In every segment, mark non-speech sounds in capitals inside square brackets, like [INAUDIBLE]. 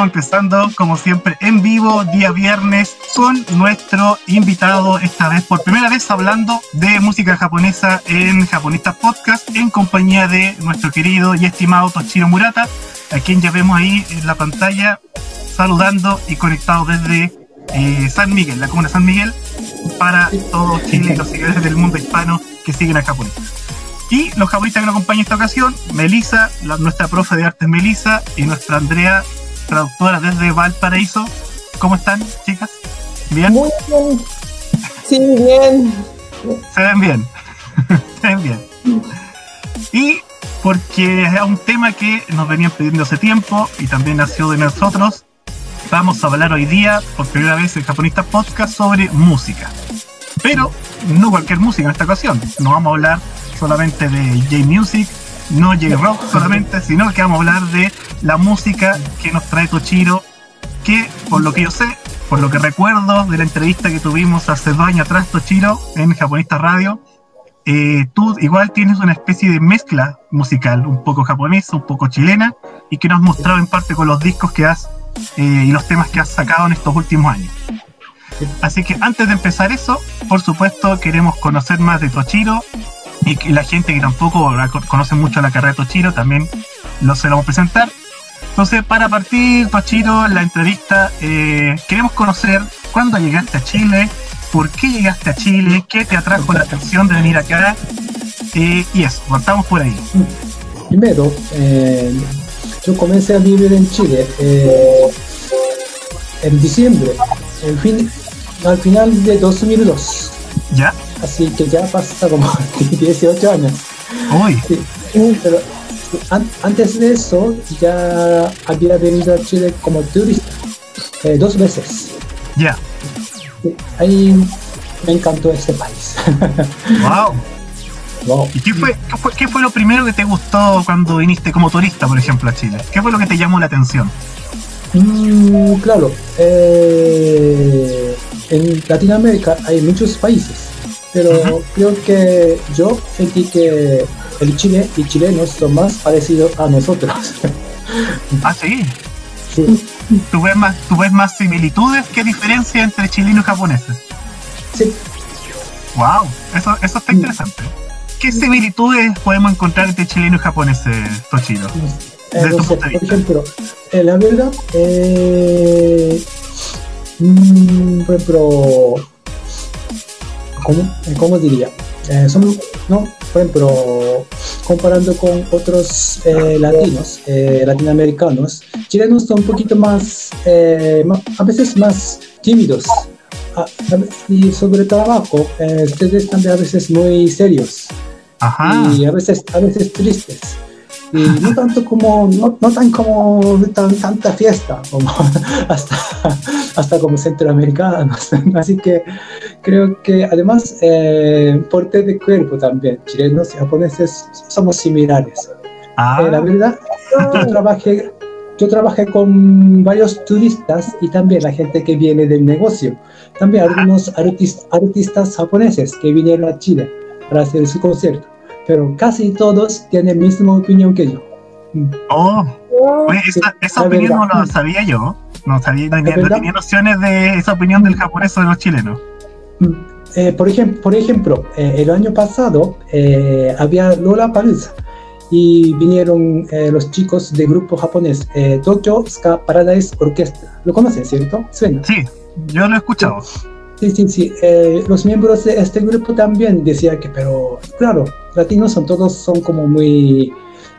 estamos empezando, como siempre, en vivo, día viernes, con nuestro invitado, esta vez por primera vez hablando de música japonesa en Japonista Podcast, en compañía de nuestro querido y estimado Toshiro Murata, a quien ya vemos ahí en la pantalla, saludando y conectado desde eh, San Miguel, la comuna San Miguel, para todo Chile y los seguidores del mundo hispano que siguen a Japonista. Y los japonistas que nos acompañan en esta ocasión, Melisa, nuestra profe de artes Melisa, y nuestra Andrea, traductora desde Valparaíso. ¿Cómo están, chicas? ¿Bien? Muy bien. Sí, bien. Se ven bien. [LAUGHS] Se ven bien. Y porque es un tema que nos venían pidiendo hace tiempo y también nació de nosotros, vamos a hablar hoy día, por primera vez en Japonista Podcast, sobre música. Pero no cualquier música en esta ocasión. No vamos a hablar solamente de J-Music, no J-Rock solamente, sino que vamos a hablar de la música que nos trae Tochiro, que por lo que yo sé, por lo que recuerdo de la entrevista que tuvimos hace dos años atrás, Tochiro, en Japonista Radio, eh, tú igual tienes una especie de mezcla musical, un poco japonesa, un poco chilena, y que nos has mostrado en parte con los discos que has eh, y los temas que has sacado en estos últimos años. Así que antes de empezar eso, por supuesto queremos conocer más de Tochiro, y, la gente que tampoco conoce mucho la carrera de Tochiro también lo se lo vamos a presentar. Entonces, para partir, Tochiro, la entrevista, eh, queremos conocer cuándo llegaste a Chile, por qué llegaste a Chile, qué te atrajo la atención de venir acá, eh, y eso, partamos por ahí. Primero, eh, yo comencé a vivir en Chile en diciembre, en fin, al final de 2002. ¿Ya? Así que ya pasa como [LAUGHS] 18 años. pero antes de eso ya había venido a Chile como turista eh, dos veces. Ya. ahí me encantó este país. [LAUGHS] wow. ¿Y qué fue, qué fue, lo primero que te gustó cuando viniste como turista, por ejemplo, a Chile? ¿Qué fue lo que te llamó la atención? Mm, claro, eh, en Latinoamérica hay muchos países pero creo que yo sentí que el Chile y chilenos son más parecidos a nosotros. [LAUGHS] ¿Ah, sí? Sí. ¿Tú ves más, tú ves más similitudes que diferencias entre chilenos y japoneses? Sí. Wow, eso, eso está interesante. ¿Qué similitudes podemos encontrar entre chilenos y japoneses, Tochiro? Eh, no sé, por ejemplo, eh, la verdad, eh, mm, por ejemplo, ¿cómo, diría? Eh, no, por ejemplo, comparando con otros eh, latinos, eh, latinoamericanos, chilenos son un poquito más, a veces más tímidos. Ah, y sobre trabajo, ustedes están a veces muy serios y a veces, a veces tristes y no tanto como, no, no tan como tan, tanta fiesta como [LAUGHS] hasta, hasta como centroamericanos. [LAUGHS] Así que creo que además eh, porte de cuerpo también, chilenos y japoneses somos similares. Ah. Eh, la verdad, yo trabajé, yo trabajé con varios turistas y también la gente que viene del negocio. También algunos artistas, artistas japoneses que vinieron a Chile para hacer su concierto pero casi todos tienen la misma opinión que yo. Oh, esa, opinión no la sabía yo. No sabía, no, tenía nociones de esa opinión del japonés o de los chilenos. Mm, eh, por, ejemplo, por ejemplo eh, el año pasado eh, había Lola Palusa y vinieron los chicos del grupo japonés Tokyo Ska Paradise Orchestra. ¿Lo conocen, cierto? Suena. Sí, yo lo he escuchado. Sí, sí, sí. Eh, los miembros de este grupo también decían que, pero claro, latinos son todos son como muy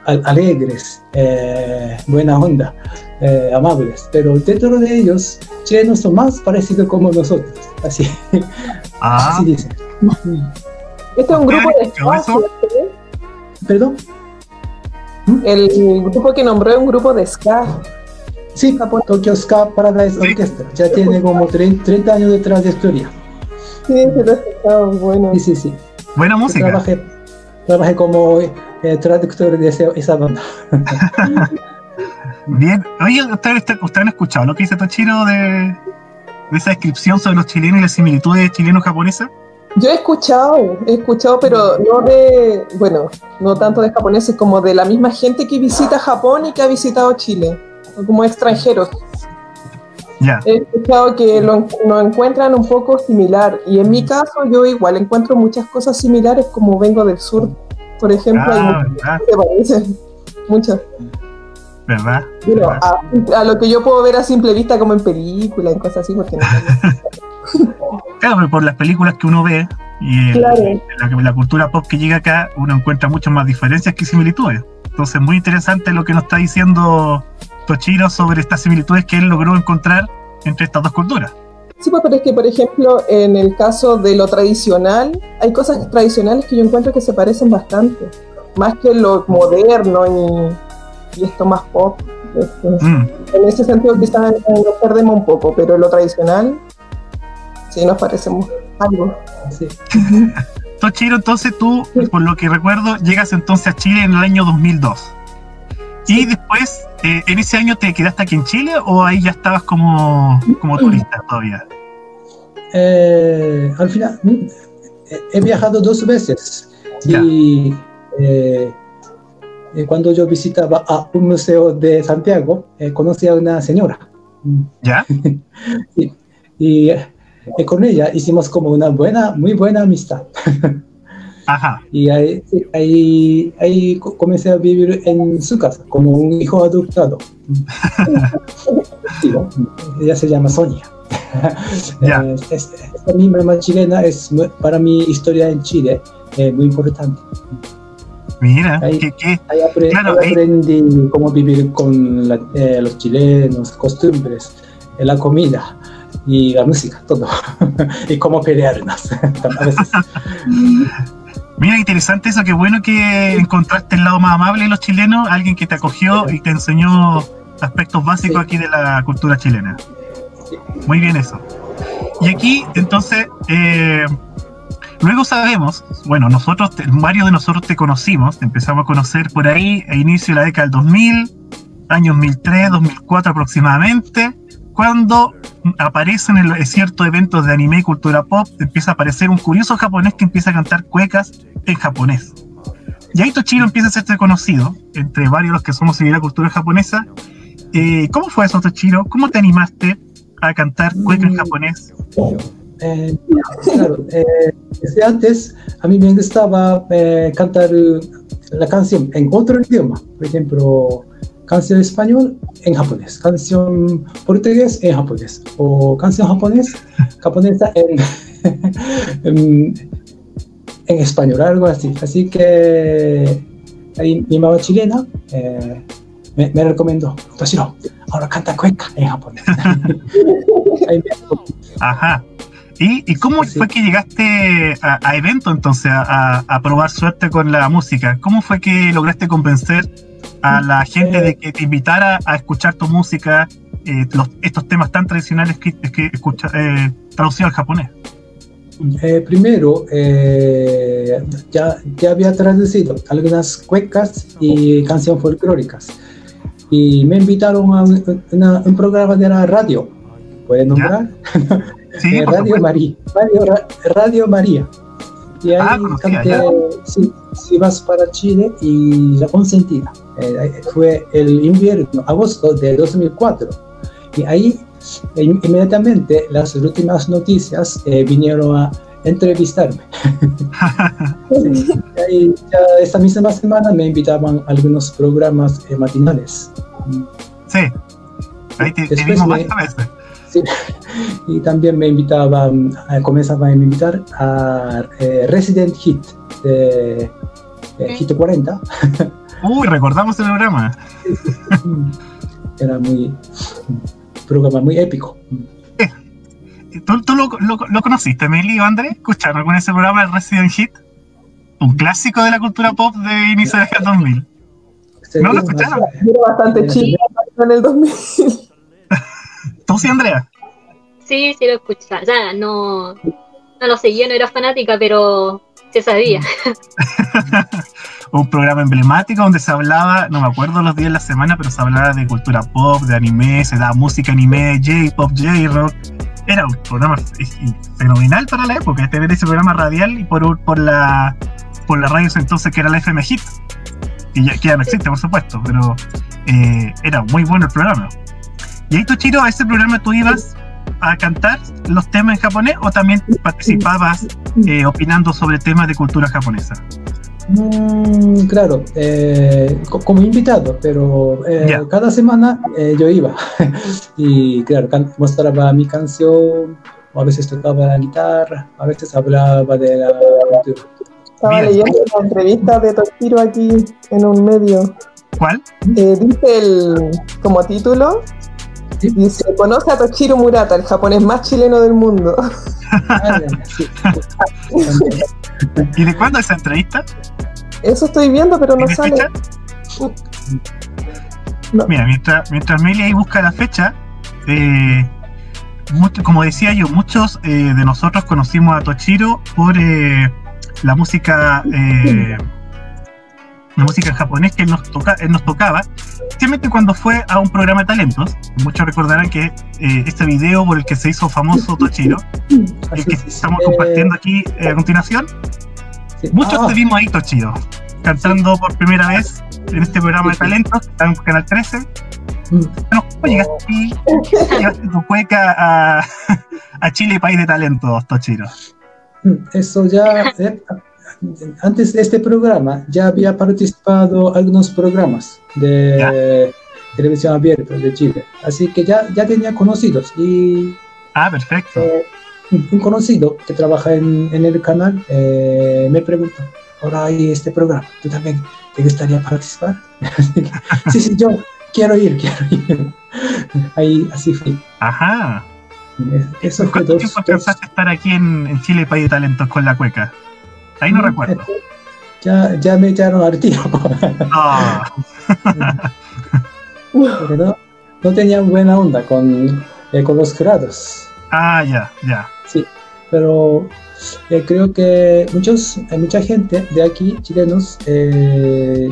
alegres, eh, buena onda, eh, amables, pero dentro de ellos, chilenos son más parecidos como nosotros, así, ah. [LAUGHS] así dicen. Este es un grupo de ska, ¿Perdón? El grupo que nombró es un grupo de ska. Sí, Tokyo Ska Paradise Orchestra. Ya tiene como 30 años detrás de historia. Sí, pero está bueno. Sí, sí, sí. Buena música. Trabajé, trabajé como eh, traductor de esa banda. [LAUGHS] Bien. Oye, ¿ustedes, han escuchado lo que dice Tochiro de, de esa descripción sobre los chilenos y las similitudes chilenos-japonesas? Yo he escuchado, he escuchado, pero no de, bueno, no tanto de japoneses como de la misma gente que visita Japón y que ha visitado Chile como extranjeros. Ya. He escuchado que lo, lo encuentran un poco similar y en mi caso yo igual encuentro muchas cosas similares como vengo del sur, por ejemplo, hay Ah, muchas muchas. ¿Verdad? ¿Verdad? a, a lo que yo puedo ver a simple vista como en película, en cosas así, porque no [LAUGHS] Claro, pero por las películas que uno ve y el- la, la cultura pop que llega acá, uno encuentra muchas más diferencias que similitudes. Entonces, muy interesante lo que nos está diciendo Tochiro sobre estas similitudes que él logró encontrar entre estas dos culturas. Sí, pues, pero es que, por ejemplo, en el caso de lo tradicional, hay cosas tradicionales que yo encuentro que se parecen bastante, más que lo moderno y, y esto más pop. Mm. En ese sentido quizás eh, nos perdemos un poco, pero lo tradicional sí nos parecemos algo. Sí. [LAUGHS] Tochiro, entonces tú, por lo que recuerdo, llegas entonces a Chile en el año 2002. Y después, eh, ¿en ese año te quedaste aquí en Chile o ahí ya estabas como, como turista todavía? Eh, al final, mm, he viajado dos veces Ya. y eh, eh, cuando yo visitaba a un museo de Santiago, conocí a una señora Mm, ¿Ya? [LAUGHS] y, y, con ella hicimos como una buena, muy buena amistad. [LAUGHS] Ajá. Y ahí, ahí, ahí co- comencé a vivir en su casa como un hijo adoptado. Sí, [LAUGHS] ella se llama Sonia. Ya. Eh, es- esta mi mamá chilena es para mi historia en Chile eh, muy importante. Mira, Ahí- que, que Ahí, apre- Claro, ahí ahí- aprendí cómo vivir con la- eh, los chilenos, costumbres, eh, la comida y la música, todo. [LAUGHS] y cómo pelearnos [LAUGHS] a veces. Mira, interesante eso, qué bueno que encontraste el lado más amable de los chilenos, alguien que te acogió y te enseñó aspectos básicos Sí. aquí de la cultura chilena. Sí. Muy bien eso. Y aquí, entonces, eh, luego sabemos, bueno, nosotros, varios de nosotros te conocimos, te empezamos a conocer por ahí a inicio de la década del 2000, años 2003, 2004 aproximadamente, cuando aparecen en ciertos eventos de anime y cultura pop, empieza a aparecer un curioso japonés que empieza a cantar cuecas en japonés. Y ahí Tochiro empieza a ser conocido, entre varios los que somos de la cultura japonesa. Eh, ¿Cómo fue eso, Tochiro? ¿Cómo te animaste a cantar cueca en Mm. japonés? Eh, claro, eh, desde antes a mí me gustaba eh, cantar la canción en otro idioma, por ejemplo, canción español en japonés, canción portugués en japonés, o canción japonés, [LAUGHS] japonesa en, [LAUGHS] en, en español, algo así. Así que ahí mi mamá chilena eh, me, me recomendó, Toshiro, ahora canta cueca en japonés. [LAUGHS] Ajá. ¿Y, y cómo Sí. fue que llegaste a, a evento entonces, a- a probar suerte con la música? ¿Cómo fue que lograste convencer a la gente de que te invitara a escuchar tu música, eh, los- estos temas tan tradicionales que, que escucha, eh, traducidos al japonés? Eh, primero, ya, ya había traducido algunas cuecas y canciones folclóricas. Y me invitaron a un, una- un programa de la radio. ¿Puede nombrar? [LAUGHS] Sí, radio. María, radio, Ra- Radio María. Y ahí Ah, conocía, canté si, si vas para Chile y La Consentida. Eh, fue el invierno, agosto de 2004. Y ahí inmediatamente las últimas noticias eh, vinieron a entrevistarme. [LAUGHS] Sí, y ya esta misma semana me invitaban a algunos programas eh, matinales. Sí. Ahí te, te vimos me- veces. sí. Y también me invitaban, eh, comenzaban a invitar a eh, Resident Hit de eh, Hit 40. Uy, recordamos el programa. Era muy programa muy épico. Mm. ¿Tú, tú lo, lo, lo conociste, Meli o André? ¿Escucharon vez ese programa de Resident Hit? Un clásico de la cultura pop de inicio de los 2000. ¿No lo escucharon? Yo era bastante chica en el 2000. [LAUGHS] ¿Tú sí, Andrea? Sí, sí lo escuchaba. O sea, no, no lo seguía, no era fanática, pero se sabía. [LAUGHS] un programa emblemático donde se hablaba, no me acuerdo los días de la semana, pero se hablaba de cultura pop, de anime, se daba música anime, J-pop, J-rock. Era un programa fenomenal para la época, este ver ese programa radial y por, por la por la radio entonces que era la FM Hit, que ya, que ya no existe por supuesto, pero eh, era muy bueno el programa. Y ahí, Tochiro, a ese programa tú ibas a cantar los temas en japonés o también participabas eh, opinando sobre temas de cultura japonesa? Mm, claro, eh, co- como invitado, pero eh, Ya. cada semana eh, yo iba [LAUGHS] y claro, mostraba mi canción, o a veces tocaba la guitarra, a veces hablaba de la cultura. Estaba leyendo una entrevista de Toshiro aquí en un medio. ¿Cuál? Eh, dice el, como título, Sí. dice, conoce a Toshiro Murata, el japonés más chileno del mundo. [LAUGHS] [LAUGHS] ¿Y de cuándo esa entrevista? Eso estoy viendo, pero no ¿Tiene sale. No. Mira, mientras, mientras Meli ahí busca la fecha, eh, mucho- como decía yo, muchos eh, de nosotros conocimos a Tochiro por eh, la música eh, la música en japonés que él nos, toca, él nos tocaba, especialmente cuando fue a un programa de talentos. Muchos recordarán que eh, este video por el que se hizo famoso Tochiro, [LAUGHS] el que es. estamos compartiendo aquí eh, a continuación, sí. Muchos Ah, te vimos ahí, Tochiro, cantando por primera vez en este programa de talentos, está en Canal 13. mm, Bueno, ¿cómo llegaste aquí? Llevaste tu cueca a, [LAUGHS] a Chile, país de talentos, Tochiro. Eso ya, eh, antes de este programa, ya había participado en algunos programas de televisión abierta de Chile, así que ya, ya tenía conocidos y Ah, perfecto. eh, un conocido que trabaja en, en el canal eh, me preguntó, ahora hay este programa, ¿tú también te gustaría participar? [LAUGHS] sí, sí, yo quiero ir, quiero ir. [LAUGHS] Ahí, así fui. Ajá. Eso fue ¿Cuánto dos, tiempo dos- estar aquí en, en Chile, país de talentos, con la cueca? Ahí no recuerdo. Ya, ya me echaron al tiro. [LAUGHS] Ah, [LAUGHS] Porque no, no tenían buena onda con, eh, con los jurados. ah, ya, ya. Sí, pero eh, creo que muchos, hay mucha gente de aquí, chilenos, eh,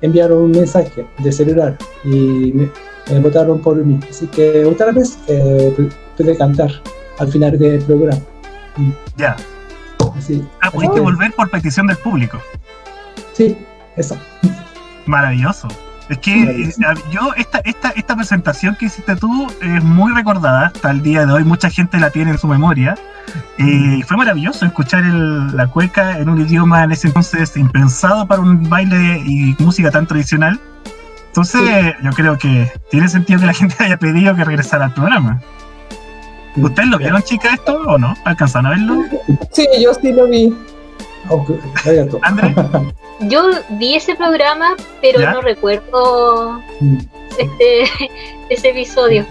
enviaron un mensaje de celular y me, eh, votaron por mí. Así que otra vez eh, pu- pude cantar al final del programa. ya. Así, Ah, pudiste volver por petición del público. Sí, eso. Maravilloso. Es que Maravilloso. eh, yo, esta, esta, esta presentación que hiciste tú es muy recordada hasta el día de hoy. Mucha gente la tiene en su memoria. Eh, y fue maravilloso escuchar el- la cueca en un idioma en ese entonces impensado para un baile y música tan tradicional. Entonces, yo creo que tiene sentido que la [LAUGHS] gente haya pedido que regresara al programa. ¿Ustedes lo vieron, chicas, esto o no? ¿Alcanzaron a verlo? Sí, yo sí lo vi. Arigato. André. Yo vi ese programa, pero ¿Ya? no recuerdo Mm. este [LAUGHS] ese episodio.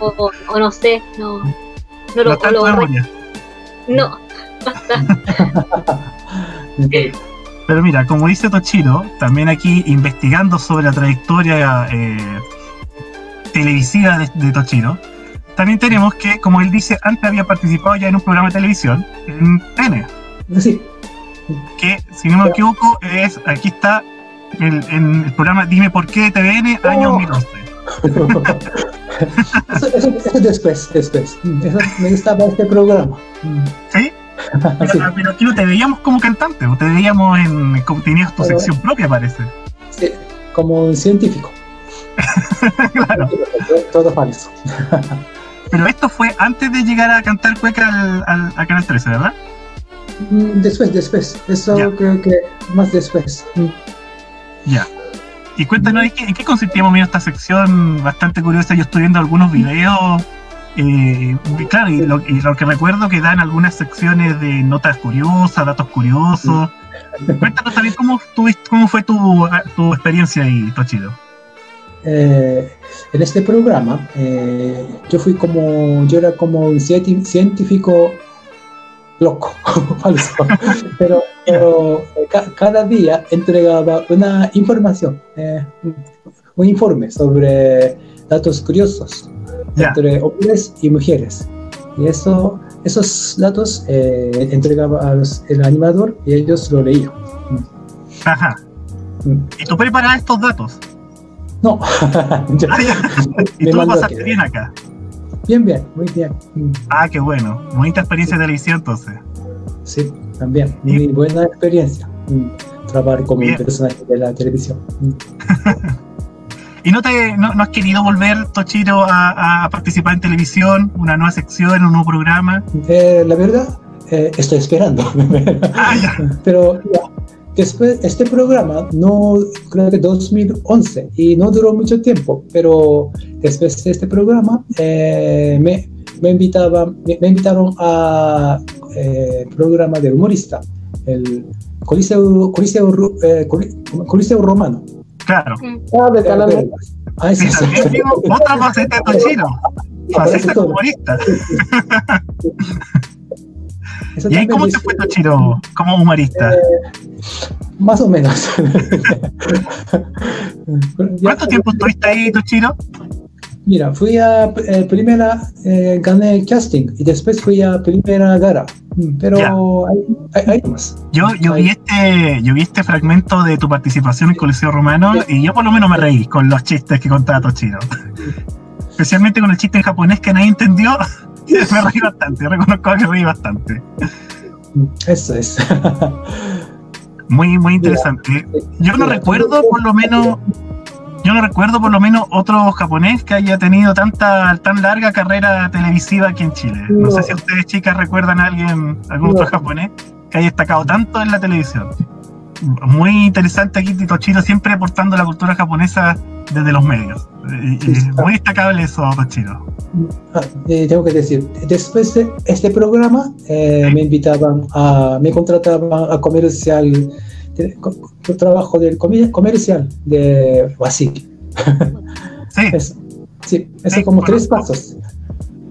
o, o- o no sé, no, no No lo, lo memoria. No. [LAUGHS] Pero mira, como dice Tochiro, también aquí investigando sobre la trayectoria eh, televisiva de, de Tochiro, también tenemos que, como él dice, antes había participado ya en un programa de televisión, en TN, Sí, que si no me equivoco es, aquí está, el, en el programa Dime por qué TVN, año Oh. 2011. [LAUGHS] eso, eso, eso después, después. Eso me gustaba este programa. ¿Sí? [LAUGHS] Pero, Sí, pero aquí no te veíamos como cantante, o te veíamos en, como tenías tu Pero- sección propia, parece. sí, como un científico. [LAUGHS] claro. Todo falso. Pero esto fue antes de llegar a cantar cueca al, al- a Canal 13, ¿verdad? Mm, Después, después. Eso creo que más después. Mm. Ya. Y cuéntanos ¿en qué, en qué consistía más o menos esta sección bastante curiosa. Yo estoy viendo algunos videos. eh, y claro, y lo, y lo que recuerdo que dan algunas secciones de notas curiosas, datos curiosos. Cuéntanos también cómo, tuviste, cómo fue tu, tu experiencia ahí, Tochido. Eh, en este programa, eh, yo fui como, yo era como un científico loco, [LAUGHS] falso, pero, pero, eh, ca- cada día entregaba una información, eh, un- informe sobre datos curiosos entre hombres y mujeres. Y eso, esos datos entregaba al animador y ellos lo leían. Ajá. Mm. ¿Y tú preparas estos datos? No, [LAUGHS] Yo- Ah. [LAUGHS] ¿Y tú lo pasaste bien acá? bien, bien, muy bien. Ah, qué bueno. Bonita experiencia de televisión entonces. Sí, también. Muy buena experiencia. mm, Trabajar como Bien. un personaje de la televisión. mm. [LAUGHS] ¿Y no, te, no, no has querido volver, Tochiro, a, a participar en televisión, una nueva sección, un nuevo programa? Eh, la verdad, eh, estoy esperando. Ah, ya. Pero ya, después, este programa, no creo que 2011, y no duró mucho tiempo, pero después de este programa eh, me, me, invitaba, me, me invitaron a eh, programa de humorista, el Coliseo, Coliseo, eh, Coli- Coliseo Romano. Claro. Ah, de Canal Eh, ah, Y sí, otra faceta de Tochiro. Faceta humorista. [LAUGHS] ¿Y ahí cómo te fue Tochiro como humorista? Eh, más o menos. [LAUGHS] ¿Cuánto tiempo estuviste ahí, Tochiro? Mira, fui a eh, primera, eh, gané el casting y después fui a primera gara. Mm, Pero hay, hay, hay más. Yo, yo, vi este, yo vi este fragmento de tu participación en Coliseo Romano y yo por lo menos me reí con los chistes que contaba Tochiro. Especialmente con el chiste en japonés que nadie entendió. [LAUGHS] me reí bastante, reconozco que reí bastante. Eso es. [LAUGHS] Muy, muy interesante. Yo no recuerdo por lo menos, yo no recuerdo por lo menos otro japonés que haya tenido tanta, tan larga carrera televisiva aquí en Chile. No, No. sé si ustedes chicas recuerdan a alguien, algún No. otro japonés que haya destacado tanto en la televisión. Muy interesante aquí Tito Chiro siempre aportando la cultura japonesa desde los medios. Sí, sí. muy destacable eso, Tochiro. Ah, eh, tengo que decir, después de este programa eh, me invitaban a, me contrataban a comercial, de- trabajo del comercial de Wasiki. Sí, [LAUGHS] Eso, sí, eso Sí, como conozco. tres pasos.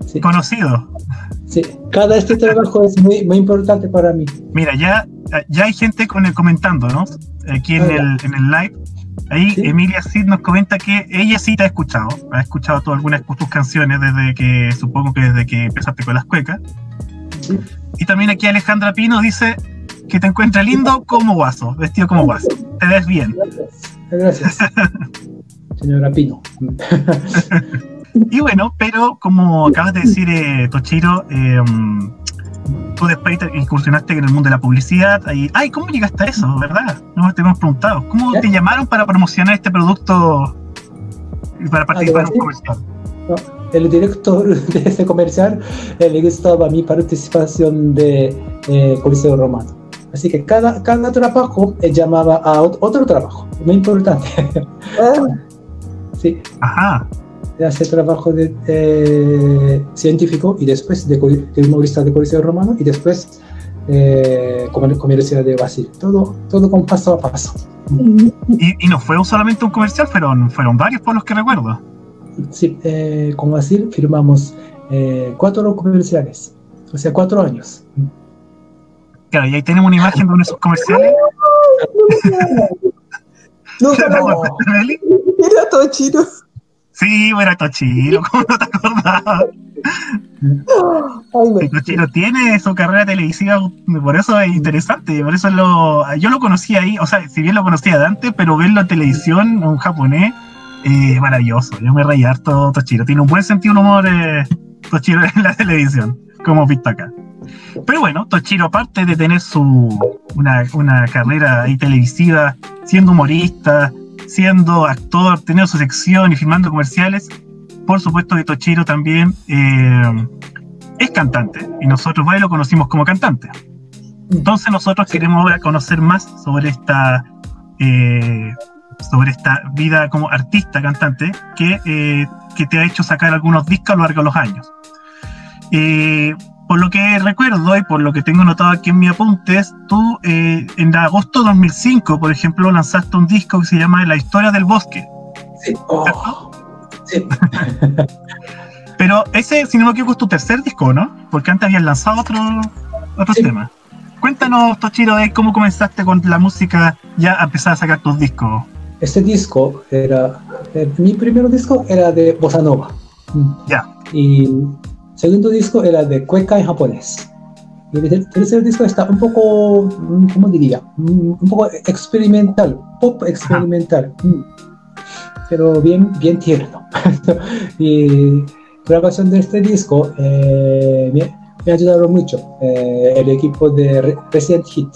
Sí, conocido. sí. Cada este trabajo es muy, muy importante para mí. Mira, ya, ya hay gente con el comentando, ¿no? Aquí en el, en el live. Ahí Sí. Emilia Cid nos comenta que ella sí te ha escuchado. Ha escuchado tú algunas de tus canciones desde que, supongo que desde que empezaste con las cuecas. Sí. Y también aquí Alejandra Pino dice que te encuentra lindo como guaso, vestido como guaso. Te ves bien. Gracias. [LAUGHS] Señora Pino. [LAUGHS] Y bueno, pero como acabas de decir, eh, Tochiro, eh, tú después te incursionaste en el mundo de la publicidad. Ay, ¿cómo llegaste a eso, verdad? No te hemos preguntado. ¿Cómo te llamaron para promocionar este producto y para participar en un comercial? El director [LAUGHS] de ese comercial le gustaba mi participación de eh, Coliseo Romano. Así que cada, cada trabajo eh, llamaba a ot- otro trabajo, muy importante. [LAUGHS] Ah, sí, Ajá. Hace trabajo de eh, científico y después de, de humorista de Coliseo Romano y después eh, como comercial de Basil. Todo, todo con paso a paso. Y, y no fue solamente un comercial, fueron, fueron varios por los que recuerdo. Sí, eh, con Basil firmamos eh, cuatro comerciales, o sea, cuatro años. Claro, y ahí tenemos una imagen de uno de esos comerciales. Nunca [LAUGHS] ¿Te lo acuerdas, Meli? Mira todo chino. Sí, bueno, Tochiro, [LAUGHS] ¿cómo no te acordabas? [GASPS] Ay, Tochiro tiene su carrera televisiva, por eso es interesante, por eso lo, yo lo conocí ahí, o sea, si bien lo conocía de antes, pero verlo en televisión, un japonés, eh, maravilloso, yo me reí harto Tochiro, tiene un buen sentido de humor eh, Tochiro [LAUGHS] en la televisión, como hemos visto acá. Pero bueno, Tochiro, aparte de tener su una, una carrera ahí televisiva, siendo humorista, siendo actor, teniendo su sección y filmando comerciales, por supuesto que Tochiro también eh, es cantante y nosotros varios lo conocimos como cantante. Entonces nosotros queremos ahora conocer más sobre esta eh, sobre esta vida como artista cantante que, eh, que te ha hecho sacar algunos discos a lo largo de los años. Eh, por lo que recuerdo y por lo que tengo notado aquí en mis apuntes, tú eh, en agosto de 2005, por ejemplo, lanzaste un disco que se llama La historia del bosque. Sí, oh, sí. [LAUGHS] Pero ese, si no me equivoco, es tu tercer disco, ¿no? Porque antes habías lanzado otro, otro Sí. tema. Cuéntanos, Tochiro, de cómo comenzaste con la música ya a empezar a sacar tus discos. Este disco era, eh, mi primer disco era de Bossa Nova. Ya. Y segundo disco era de cueca en japonés. Y el ter- tercer disco está un poco, mm, ¿cómo diría? Mm, Un poco experimental, pop experimental. Mm. Pero bien, bien tierno. [LAUGHS] y grabación de este disco eh, me, me ayudaron mucho eh, el equipo de Re- Resident Hit.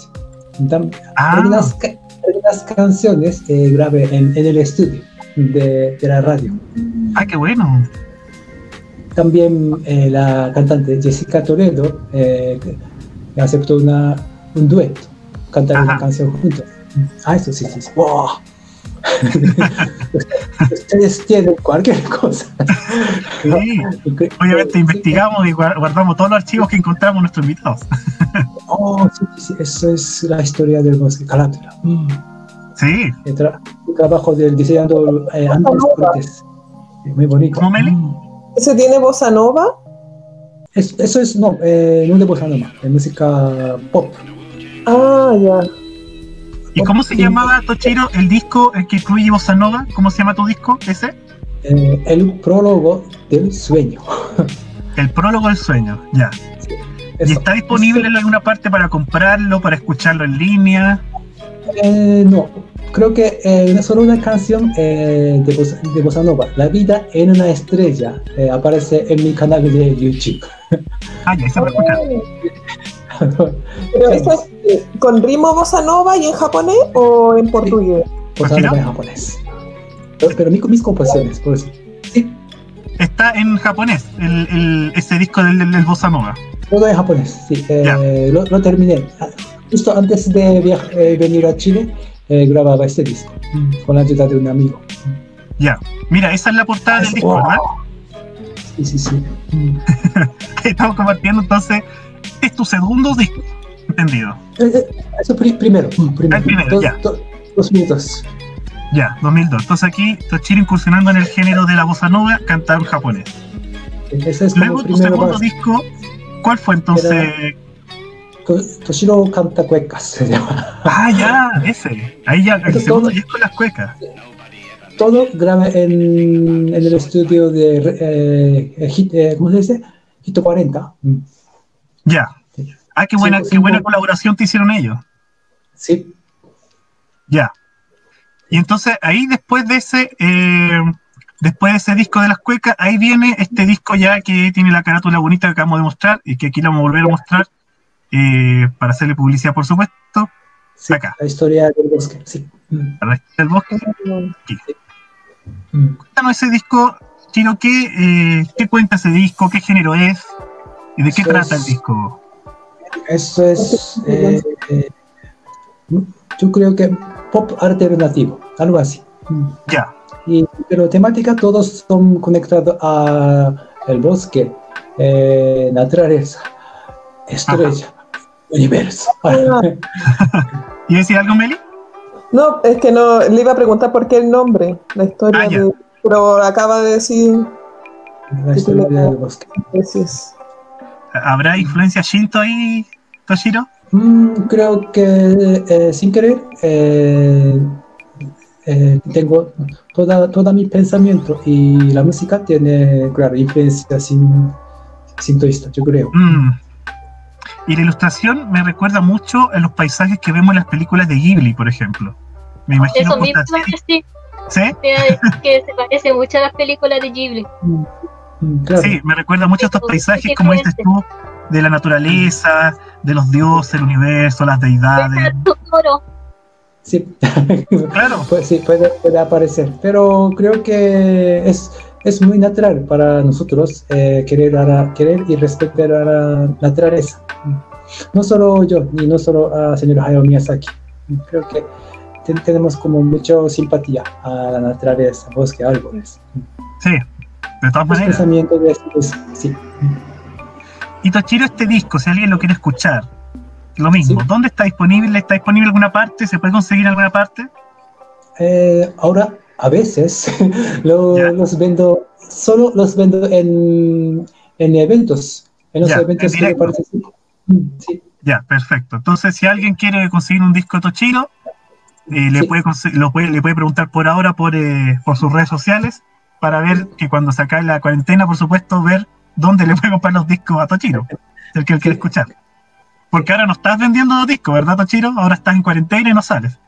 Tam- Ah, algunas canciones eh, grabé en, en el estudio. de, de la radio. Ah, qué bueno. También eh, la cantante Jessica Toledo eh, aceptó una, un dueto, cantar una canción juntos. Ah, eso sí, sí. sí. ¡Wow! [LAUGHS] Ustedes tienen cualquier cosa. Sí. [LAUGHS] Obviamente investigamos y guar- guardamos todos los archivos que encontramos nuestros invitados. [LAUGHS] Oh, sí, sí, sí, eso es la historia del bosque Carátula. Mm. Sí. El, tra- el trabajo del diseñador eh, Andrés Cortés. Muy bonito. ¿Cómo, Meli? ¿Ese tiene bossa nova? Es- eso es, no, eh, no de bossa nova, de música pop. Ah, ya. ¿Y cómo se llamaba, Tochiro, el disco el que incluye Bossa Nova? ¿Cómo se llama tu disco ese? Eh, el prólogo del sueño. [LAUGHS] El prólogo del sueño, ya. ¿Y Eso. está disponible en alguna parte para comprarlo, para escucharlo en línea? Eh, no, creo que eh, no solo una canción eh, de, bossa, de bossa nova, La vida en una estrella, eh, aparece en mi canal de YouTube. [LAUGHS] Ah, ya, escuchar. [LAUGHS] Pero ¿eso es eh, con ritmo bossa nova y en japonés o en portugués? bossa ¿Así no? nova en japonés. Pero, pero mis, mis composiciones, por eso. Sí, Está en japonés, el, el- ese disco del, del, del Bossa Nova. todo en japonés, sí. eh, Ya. lo, lo terminé. Justo antes de eh, venir a Chile, eh, grababa este disco con la ayuda de un amigo. Ya. Mira, esa es la portada del disco, Wow. ¿verdad? Sí, sí, sí. [LAUGHS] Mm. Estamos compartiendo entonces. Es tu segundo disco. Entendido. Eh, Eso pri- primero, mm, primero. Ah, primero, ya. do- dos minutos. Ya, 2002. Entonces aquí Tochiro incursionando en el género de la bossa nova, cantado en japonés. Ese es Luego tu segundo disco, ¿cuál fue entonces? To- Toshiro canta cuecas. Ah, ya, ese. Ahí ya, el segundo disco las cuecas. Todo graba en, en el estudio de Hit, ¿cómo se dice? Hito 40. Mm. Ya. Ah, qué buena, qué buena colaboración te hicieron ellos. Sí, Ya. Y entonces ahí después de ese, después de ese disco de las cuecas, ahí viene este disco ya que tiene la carátula bonita que acabamos de mostrar y que aquí la vamos a volver a mostrar eh, para hacerle publicidad, por supuesto, sí, Acá. la historia del bosque, sí. La historia del bosque. mm. Cuéntanos ese disco, Chiro, ¿qué, eh, ¿qué cuenta ese disco? ¿Qué género es? ¿Y de qué Eso trata el disco? Eso es, eh, yo creo que pop alternativo, algo así. Mm. Ya, Y, pero temática todos son conectados a el bosque, eh, naturaleza, estrella, universo. [LAUGHS] ¿y decir algo, Meli? No, es que no, le iba a preguntar por qué el nombre, la historia Ah, de. Pero acaba de decir La historia del bosque. es. ¿Habrá influencia Shinto ahí, Toshiro? Mm, creo que eh, sin querer eh, eh, tengo toda, toda mi pensamiento y la música tiene, claro, influencia sin, sintoísta, yo creo. Mm. Y la ilustración me recuerda mucho a los paisajes que vemos en las películas de Ghibli, por ejemplo. Me imagino Eso mismo sí, ¿Sí? te iba a decir que se parece mucho a las películas de Ghibli. Claro. Sí, me recuerda mucho a estos paisajes, como dices tú, de la naturaleza, de los dioses, el universo, las deidades. Sí. Claro. [LAUGHS] Pues sí, puede, puede aparecer, pero creo que es, es muy natural para nosotros eh, querer, a la- querer y respetar a la naturaleza. No solo yo, ni no solo a señor Hayao Miyazaki. Creo que ten- tenemos como mucha simpatía a la naturaleza, bosque, árboles. Sí, de todas maneras. pensamientos de de- sí. Y Tochiro, este disco, si alguien lo quiere escuchar, lo mismo. Sí. ¿Dónde está disponible? ¿Está disponible en alguna parte? ¿Se puede conseguir en alguna parte? Eh, ahora, a veces, [LAUGHS] lo- los vendo, solo los vendo en, en eventos, en los eventos en que participo. Sí. Ya, perfecto. Entonces, si alguien quiere conseguir un disco de Tochiro, eh, le, Sí. puede lo puede, le puede preguntar por ahora por, eh, por sus redes sociales para ver que cuando se acabe la cuarentena, por supuesto, ver dónde le puede comprar los discos a Tochiro, el que él quiere escuchar. Porque ahora no estás vendiendo los discos, ¿verdad, Tochiro? Ahora estás en cuarentena y no sales.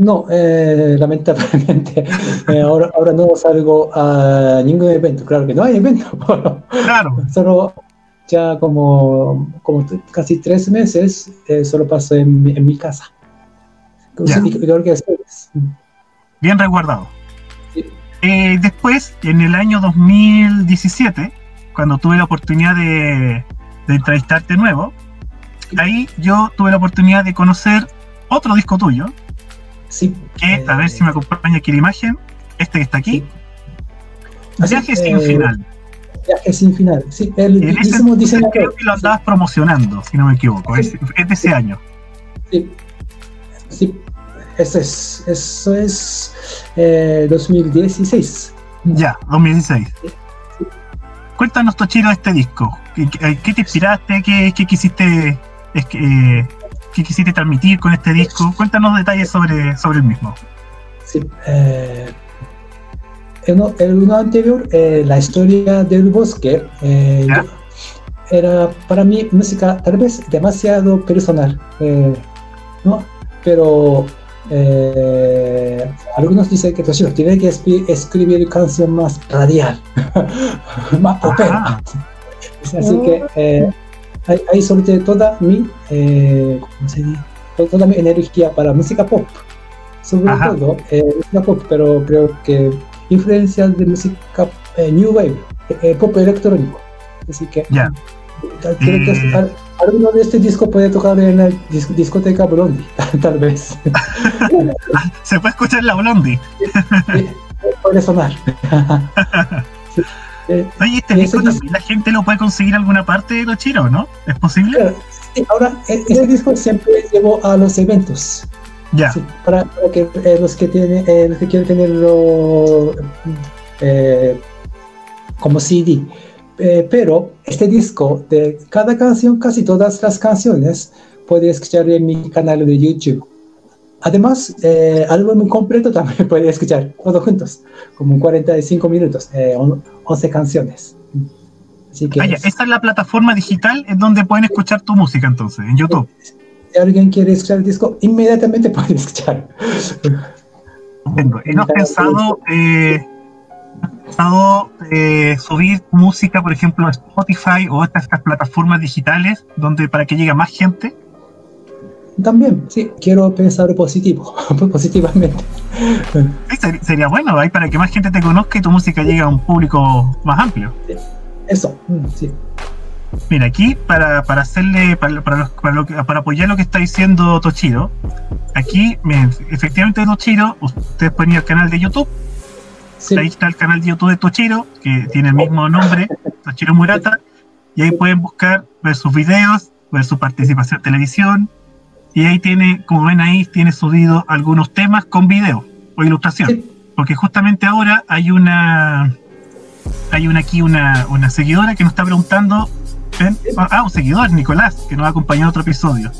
No, eh, lamentablemente, [LAUGHS] eh, ahora, ahora no salgo a ningún evento. Claro que no hay evento. [LAUGHS] Claro, solo ya como, como casi tres meses, eh, solo paso en, mi- en mi casa. Igual que ustedes. bien resguardado. Sí. eh, después, en el año 2017, cuando tuve la oportunidad de, de entrevistarte nuevo, ahí yo tuve la oportunidad de conocer otro disco tuyo, Sí. que, a ver si me acompaña aquí la imagen, este que está aquí, Así, Viaje sin eh, final. Viaje sin final. Sí, el En ese diseñador. creo que lo andabas promocionando, si no me equivoco, es, es de ese año. Sí, sí. Eso es, eso es eh, 2016. Ya, 2016. Cuéntanos, Tochiro, de este disco. ¿Qué, qué- qué te inspiraste? ¿Qué, qué quisiste es que, eh, qué quisiste transmitir con este disco? Cuéntanos detalles sobre, sobre el mismo. Sí. eh, el, uno- el uno anterior, eh, la historia del bosque, eh, yo- era para mí música tal vez demasiado personal, eh, ¿no? Pero eh, algunos dicen que Toshiro tiene que escri- escribir canción más radial, [LAUGHS] más popera. Así que ahí, ahí solté toda mi, eh, ¿cómo se dice? To- Toda mi energía para música pop. Sobre Ajá. todo eh, música pop, pero creo que influencias de música eh, New Wave, eh, pop electrónico. Así que Ya. tal- creo que al- alguno de este disco puede tocar en la dis- discoteca Blondie, [LAUGHS] tal vez. [LAUGHS] Se puede escuchar la Blondie. Puede sonar. Sí. [LAUGHS] Eh, Oye, este disco también la gente lo puede conseguir en alguna parte de Tochiro, ¿no? ¿Es posible? claro, sí, ahora, e- ese disco siempre llevo a los eventos. Ya. Sí, para, para que eh, los que tienen eh, los que quieren tenerlo eh, como CD. Eh, pero este disco de cada canción, casi todas las canciones, puede escuchar en mi canal de YouTube. Además, eh, álbum completo también [LAUGHS] puede escuchar, todos juntos, como 45 minutos, eh, on- 11 canciones. Así que Ah, ya. Es la plataforma digital en donde pueden escuchar tu música entonces, en YouTube. si alguien quiere escuchar el disco, inmediatamente [LAUGHS] puede escuchar. Entiendo. ¿Y no has pensado, eh, pensado eh, subir música, por ejemplo, a Spotify o estas, estas plataformas digitales donde para que llegue a más gente? También, sí, quiero pensar positivo, [LAUGHS] positivamente. Sería bueno, ahí para que más gente te conozca y tu música llegue a un público más amplio. Eso, mm, sí. Mira, aquí para, para hacerle, para, para, los- para lo para apoyar lo que está diciendo Tochiro, aquí, miren, efectivamente Tochiro, ustedes pueden ir al canal de YouTube, Sí, ahí está el canal de YouTube de Tochiro, que tiene el mismo nombre, Tochiro Murata, y ahí pueden buscar, ver sus videos, ver su participación en televisión, y ahí tiene, como ven ahí, tiene subido algunos temas con video o ilustración. sí, Porque justamente ahora hay una hay una aquí una, una seguidora que nos está preguntando ¿ven? ah un seguidor Nicolás que nos ha acompañado en otro episodio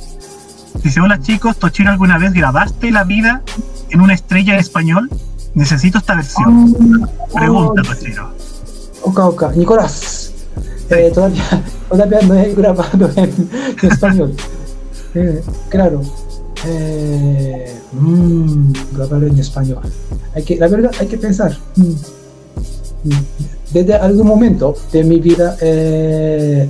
dice hola chicos Tochiro alguna vez grabaste la vida en una estrella en español necesito esta versión pregunta Tochiro Oka Oka, Nicolás. Eh, todavía, todavía no he grabado en, en español. Eh, claro. Eh, mm, grabar en español. Hay que, la verdad, hay que pensar. Mm, mm. Desde algún momento de mi vida, eh,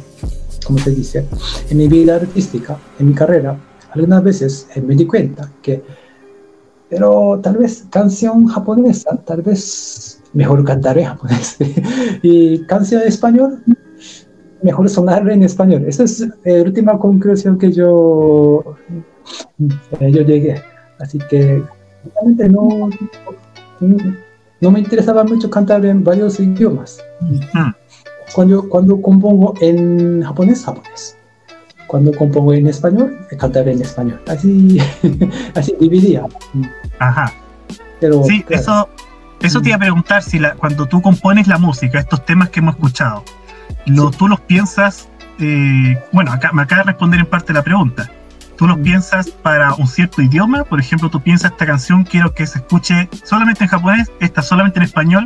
¿cómo se dice? En mi vida artística, en mi carrera, algunas veces eh, me di cuenta que, pero tal vez canción japonesa, tal vez mejor cantar en japonés. [LAUGHS] y canción en español, mejor sonar en español. Esa es eh, la última conclusión que yo, eh, yo llegué. Así que realmente no, no me interesaba mucho cantar en varios idiomas. Cuando, cuando compongo en japonés, japonés. Cuando compongo en español, eh, cantar en español. Así, [LAUGHS] así dividía. ajá Pero, sí claro, eso eso te iba a preguntar si la, cuando tú compones la música estos temas que hemos escuchado lo, tú los piensas eh, bueno acá me acaba de responder en parte la pregunta. Tú los Mm. piensas para un cierto idioma por ejemplo tú piensas esta canción quiero que se escuche solamente en japonés esta solamente en español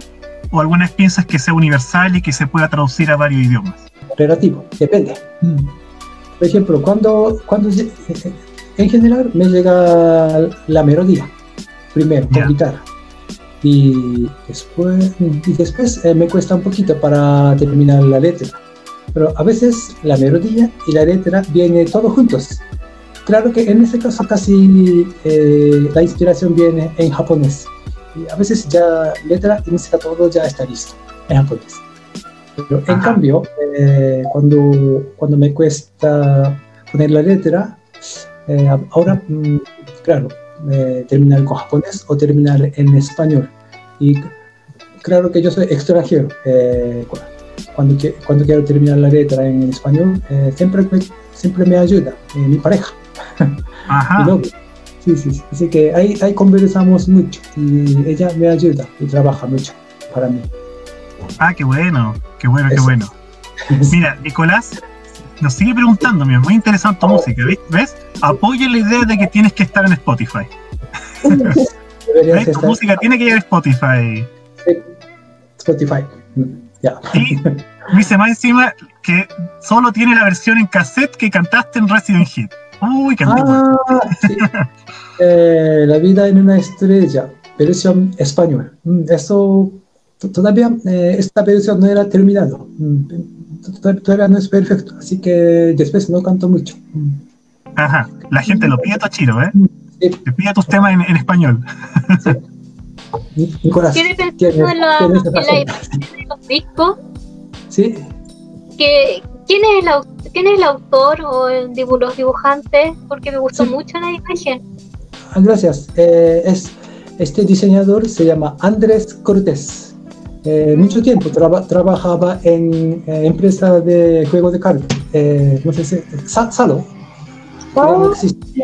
o alguna vez piensas que sea universal y que se pueda traducir a varios idiomas. Relativo, depende. Por ejemplo, cuando, cuando en general me llega la melodía, primero con guitarra, y después, y después eh, me cuesta un poquito para terminar la letra. Pero a veces la melodía y la letra vienen todos juntos. Claro que en este caso casi eh, la inspiración viene en japonés. y a veces ya letra y música todo ya está listo en japonés. Pero en Ajá. cambio, eh, cuando, cuando me cuesta poner la letra, eh, ahora, mm, claro, eh, terminar con japonés o terminar en español. Y claro que yo soy extranjero. eh, cu- cuando, cuando quiero terminar la letra en español, eh, siempre, me- siempre me ayuda eh, mi pareja. [LAUGHS] mi Ajá. novio. Sí, sí, sí. Así que ahí, ahí conversamos mucho y ella me ayuda y trabaja mucho para mí. Ah, qué bueno, qué bueno, qué Eso. bueno. [LAUGHS] Mira, Nicolás nos sigue preguntando, mira, muy interesante tu música, ¿ves? ¿ves? Apoya la idea de que tienes que estar en Spotify. [LAUGHS] Deberías. Tu música tiene que ir a Spotify. en Spotify. Ya. Y me dice más encima que solo tiene la versión en cassette que cantaste en Resident Hit. Uy, qué. Ah, sí. Eh, la vida en una estrella, versión español. Mm, Eso todavía eh, esta versión no era terminado. Mm, Todavía no es perfecto, así que después no canto mucho. Mm, Ajá. La gente lo pide Tochiro, ¿eh? Sí. Te pide tus temas en, en español. Ni- Nicolás, pensando en la, en la de los discos. Sí, ¿quién, es el, ¿Quién es el autor o el dibu- los dibujantes? Porque me gustó Sí. mucho la imagen. Ah, gracias. Eh, es, este diseñador se llama Andrés Cortés. Eh, mucho tiempo traba- trabajaba en eh, empresa de juego de cartas. Eh, no sé si, Sa- Salo. existe.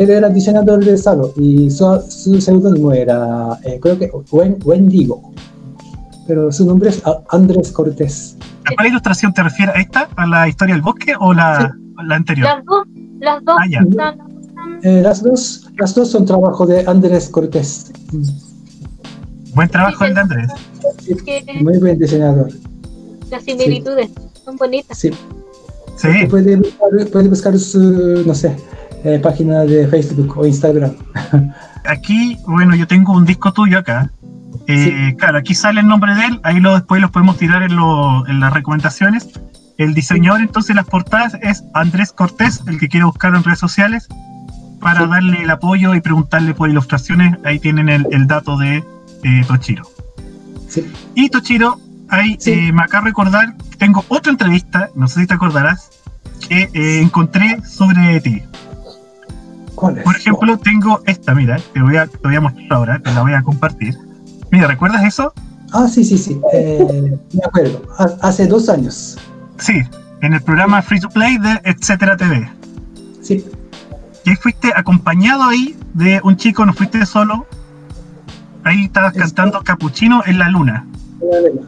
Él era diseñador de Salo y su, su seudónimo era, eh, creo que, Wen- Wendigo. Pero su nombre es Andrés Cortés. ¿A cuál ilustración te refieres? ¿A esta? ¿A la historia del bosque o la, la anterior? Las dos, las dos. Ah, ya. Eh, las, dos, las dos son trabajo de Andrés Cortés. Buen trabajo el de Andrés. Muy buen diseñador. las similitudes son bonitas. Sí. Sí. Puede buscar, puede buscar su, no sé, eh, página de Facebook o Instagram. [LAUGHS] Aquí, bueno, yo tengo un disco tuyo acá. Eh, Claro, aquí sale el nombre de él, ahí lo, después los podemos tirar en, lo- en las recomendaciones. El diseñador, entonces, las portadas es Andrés Cortés, el que quiere buscar en redes sociales, para Sí. darle el apoyo y preguntarle por ilustraciones. Ahí tienen el, el dato de eh, Tochiro. Sí. Y Tochiro, ahí Sí. eh, me acaba de recordar, tengo otra entrevista, no sé si te acordarás, que eh, encontré sobre ti. Por ejemplo, tengo esta, mira, te voy a, te voy a mostrar ahora, te la voy a compartir. Mira, ¿recuerdas eso? Ah, sí, sí, sí. eh, me acuerdo. Ha- Hace dos años. Sí, en el programa Free to Play de Etcétera TV. Sí. Y fuiste acompañado ahí de un chico, no fuiste solo. Ahí estabas Es- cantando Capuchino en la luna.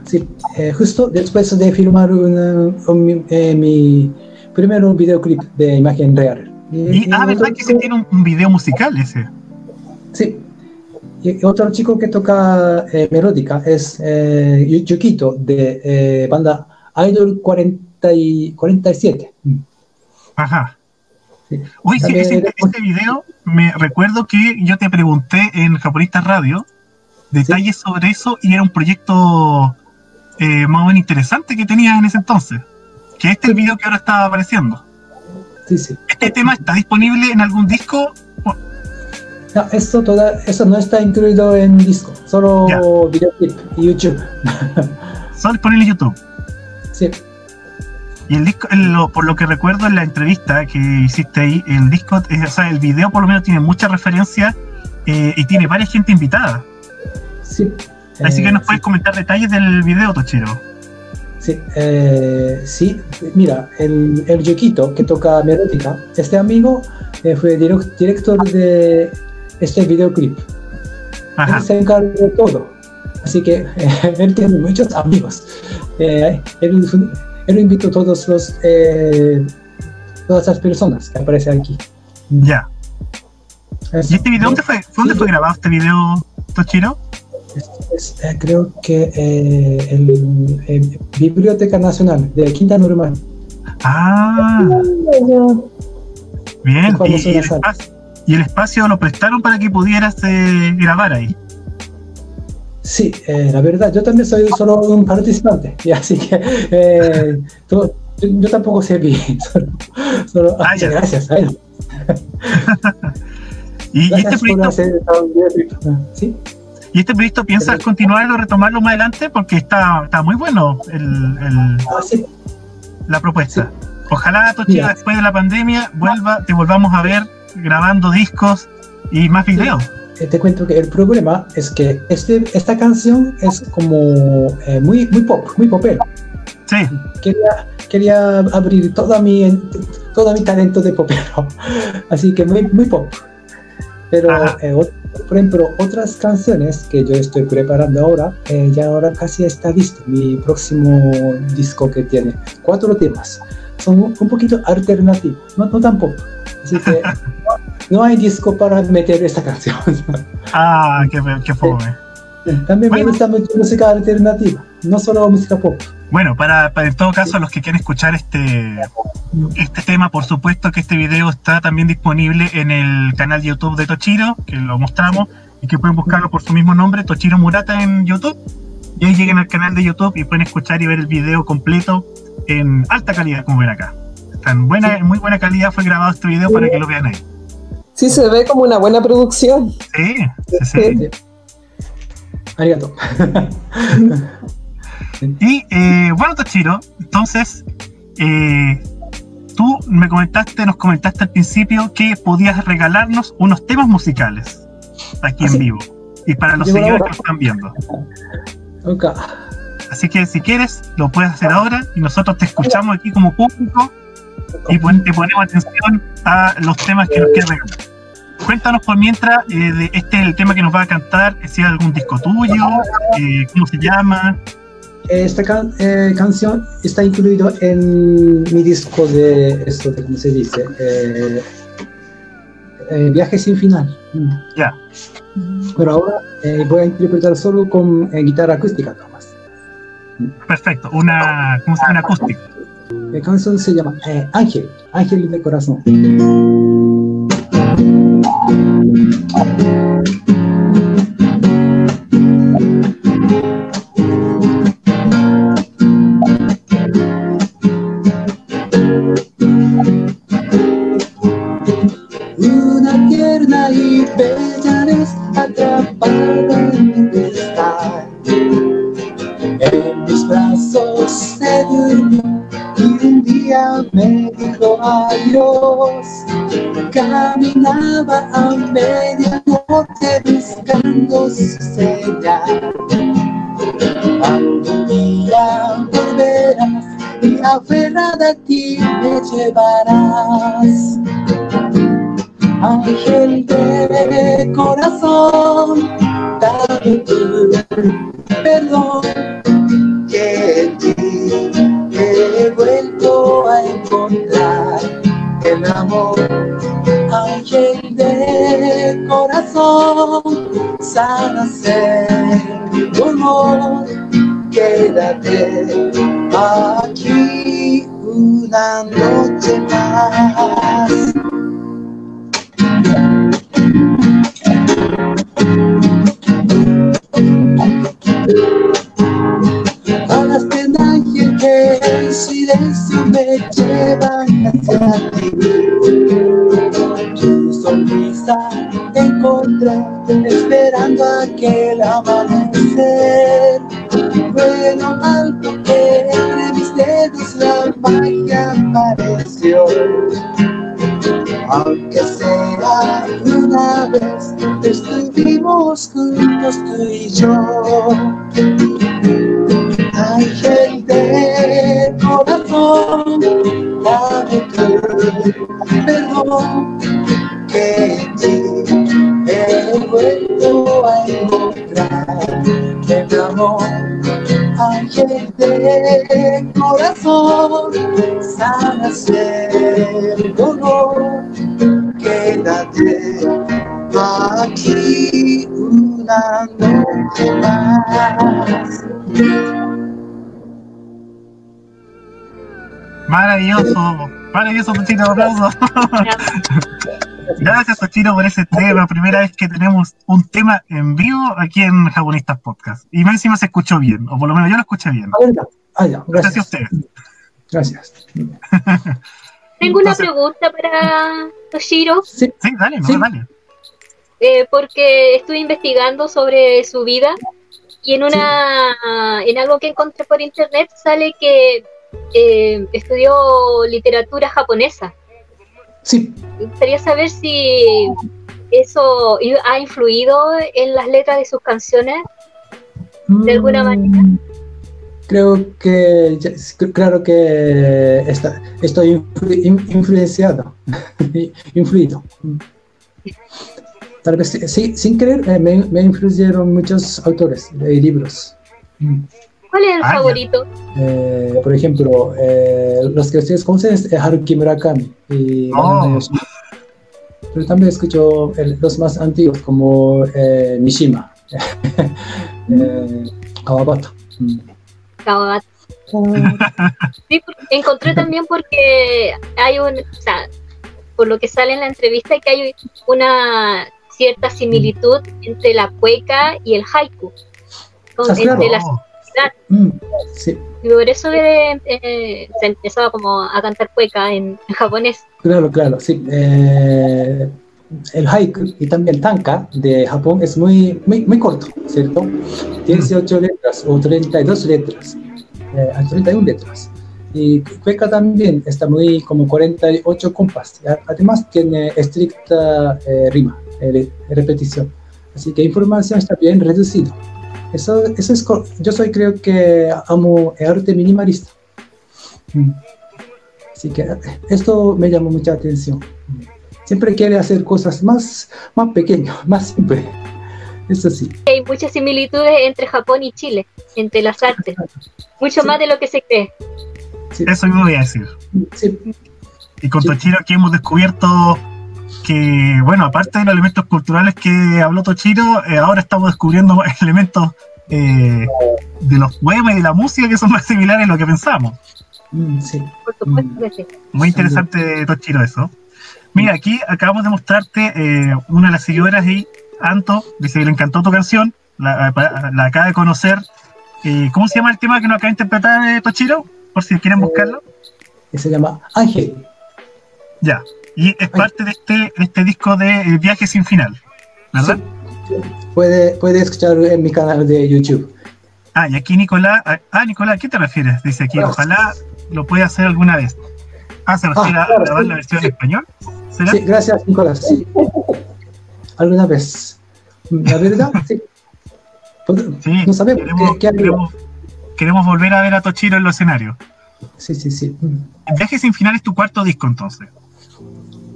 Sí. Eh, justo después de filmar una- un- eh, mi primer videoclip de imagen real. Y, ah, ¿verdad que se tiene un, video musical ese? Sí. Y otro chico que toca eh, melódica es eh, Yukito de eh, banda Idol 40 y 47. Mm. Ajá. Sí. Uy, sí, ese, ese video, me recuerdo que yo te pregunté en Japonistas Radio detalles sobre eso y era un proyecto eh, más o menos interesante que tenías en ese entonces. Que este es el video que ahora está apareciendo. Sí, sí. ¿Este tema está disponible en algún disco? No, esto, toda, eso no está incluido en disco, solo Ya. videoclip y YouTube. [LAUGHS] Solo disponible en YouTube. Sí, Y el disco, el- lo- por lo que recuerdo en la entrevista que hiciste ahí, el disco, eh, o sea, el video por lo menos tiene muchas referencias eh, y tiene varias gente invitada. sí. Así Eh, que nos sí, puedes comentar detalles del video, Tochiro. Sí, eh, sí. mira, el, el Yukito que toca melódica, este amigo eh, fue direc- director de este videoclip. Ajá. Él se encarga de todo. Así que eh, [LAUGHS] él tiene muchos amigos. Eh, él, él invitó a todos los, eh, todas las personas que aparecen aquí. Ya. ¿Y este video dónde fue? ¿Dónde fue grabado este video, Tochiro? Es- es, eh, creo que eh, el, eh, Biblioteca Nacional de Quinta Normal. Ah, bien. Y, y el espacio, y el espacio lo prestaron para que pudieras eh, grabar ahí. Sí, la verdad, yo también soy solo un participante, [LAUGHS] y así que yo, yo tampoco sé bien. [LAUGHS] Solo, solo- Ah, ya. gracias. a él. [LAUGHS] Y, este Gracias proyecto, hacer bien. ¿Sí? ¿Y este proyecto piensas continuarlo, retomarlo más adelante? Porque está, está muy bueno el, el- Ah, sí. la propuesta. Ojalá Tochiro Mira. después de la pandemia vuelva, te volvamos a ver grabando discos y más videos. Eh, Te cuento que el problema es que este, esta canción es como eh, muy, muy pop, muy popero. Sí, Quería, quería abrir toda mi, todo mi talento de popero. [LAUGHS] Así que muy, muy pop. Pero, eh, por ejemplo, otras canciones que yo estoy preparando ahora, eh, ya ahora casi está listo. Mi próximo disco que tiene cuatro temas. Son un, poquito alternativos, no, no tan pop. Así que no, [LAUGHS] no hay disco para meter esta canción. [LAUGHS] ah, qué, qué fome. También me Bueno. gusta mucho música alternativa, no solo música pop. Bueno, para, para en todo caso, los que quieren escuchar este, este tema, por supuesto que este video está también disponible en el canal de YouTube de Tochiro, que lo mostramos, y que pueden buscarlo por su mismo nombre, Tochiro Murata en YouTube. Y ahí lleguen al canal de YouTube y pueden escuchar y ver el video completo en alta calidad, como ven acá. Está en buena, en muy buena calidad fue grabado este video para que lo vean ahí. Sí se ve como una buena producción. Sí, sí, sí. Arigato. [LAUGHS] Y eh, bueno, Tochiro, entonces, eh, tú me comentaste, nos comentaste al principio que podías regalarnos unos temas musicales aquí Ah, en vivo y para los seguidores que lo están viendo. Ok. Así que si quieres, lo puedes hacer ahora y nosotros te escuchamos aquí como público y pon- te ponemos atención a los temas que nos quieres regalar. Cuéntanos por mientras, eh, de este es el tema que nos va a cantar, si es algún disco tuyo, eh, cómo se llama. Esta can- eh, canción está incluido en mi disco de esto de cómo se dice Eh, eh, Viaje sin final. Mm. Ya. Pero ahora voy a interpretar solo con guitarra acústica, Tomás. Perfecto, una, ¿cómo se llama? Acústica. La canción se llama Ángel, Ángel de corazón. Caminaba a medianoche buscando su señal. Que en ti he vuelto a encontrar el amor. Ángel de corazón, sana ser dolor, quédate aquí una noche más. Maravilloso, maravilloso Tochiro, aplauso. [LAUGHS] Gracias Tochiro por ese tema, primera vez que tenemos un tema en vivo aquí en Japonistas Podcast. Y más encima se escuchó bien, o por lo menos yo lo escuché bien. Ah. Ah, ya, Gracias a ustedes. Gracias. [LAUGHS] Tengo una pregunta para Toshiro. Sí, Sí, dale, no, Sí. dale. eh, porque estuve investigando sobre su vida y en una en algo que encontré por internet sale que eh, estudió literatura japonesa. Sí. Me gustaría saber si eso ha influido en las letras de sus canciones de alguna Mm, manera. Creo que, claro que está, estoy influ- in- influenciado, [LAUGHS] influido. Mm. Tal vez sí, sin querer eh, me, me influyeron muchos autores de libros. Mm. ¿Cuál es el Ah, favorito? Eh, por ejemplo, eh, los que ustedes conocen es Haruki Murakami y Oh. Pero también escucho el- los más antiguos como eh, Mishima, [LAUGHS] eh, Kawabata. Mm. Kawabata. [LAUGHS] Ah, Sí, encontré también porque hay un, o sea, por lo que sale en la entrevista, que hay una cierta similitud entre la cueca y el haiku. Con- Ah, claro. entre las- Mm, sí, y por eso eh, eh, se empezaba como a cantar cueca en, en japonés. claro, claro. Sí. Eh, el haiku y también tanka de Japón es muy, muy, muy corto, ¿cierto? 18 letras o 32 letras, eh, a 31 letras. Y cueca también está muy como 48 compás. A- Además tiene estricta eh, rima, eh, repetición. Así que información está bien reducido. Eso, eso es, yo soy creo que amo el arte minimalista. Mm. Así que esto me llamó mucha atención. Siempre quiere hacer cosas más, más pequeñas, [LAUGHS] más simples. Eso sí. Hay muchas similitudes entre Japón y Chile, entre las artes, mucho Sí. más de lo que se cree. Sí, eso mismo voy a decir. sí, Y con Sí. Tochiro aquí hemos descubierto que, bueno, aparte de los elementos culturales que habló Tochiro, eh, ahora estamos descubriendo [LAUGHS] elementos eh, de los poemas y de la música que son más similares a lo que pensamos. mm, sí. Por supuesto Mm. que sí. Muy interesante, Tochiro, eso. Mira, aquí acabamos de mostrarte eh, una de las seguidoras y Anto dice que le encantó tu canción, la, la acaba de conocer. Eh, ¿Cómo se llama el tema que nos acaba de interpretar eh, Tochiro? Por si quieren buscarlo. Que se llama Ángel. Ya. Y es parte de este, este disco de eh, Viaje sin final, ¿verdad? Sí. Puede, puede escuchar en mi canal de YouTube. Ah, y aquí Nicolás, ah, ah, Nicolás, ¿a qué te refieres? Dice aquí, ojalá lo pueda hacer alguna vez. Ah, ¿se refiere a claro, grabar sí, la versión sí. en español? ¿Será? Sí, gracias, Nicolás. Sí. ¿Alguna vez? La verdad, [LAUGHS] sí. Pod- Sí, No sabemos queremos, qué, qué haría. queremos, queremos volver a ver a Tochiro en los escenarios. Sí, sí, sí. El Viaje sin final es tu cuarto disco, entonces.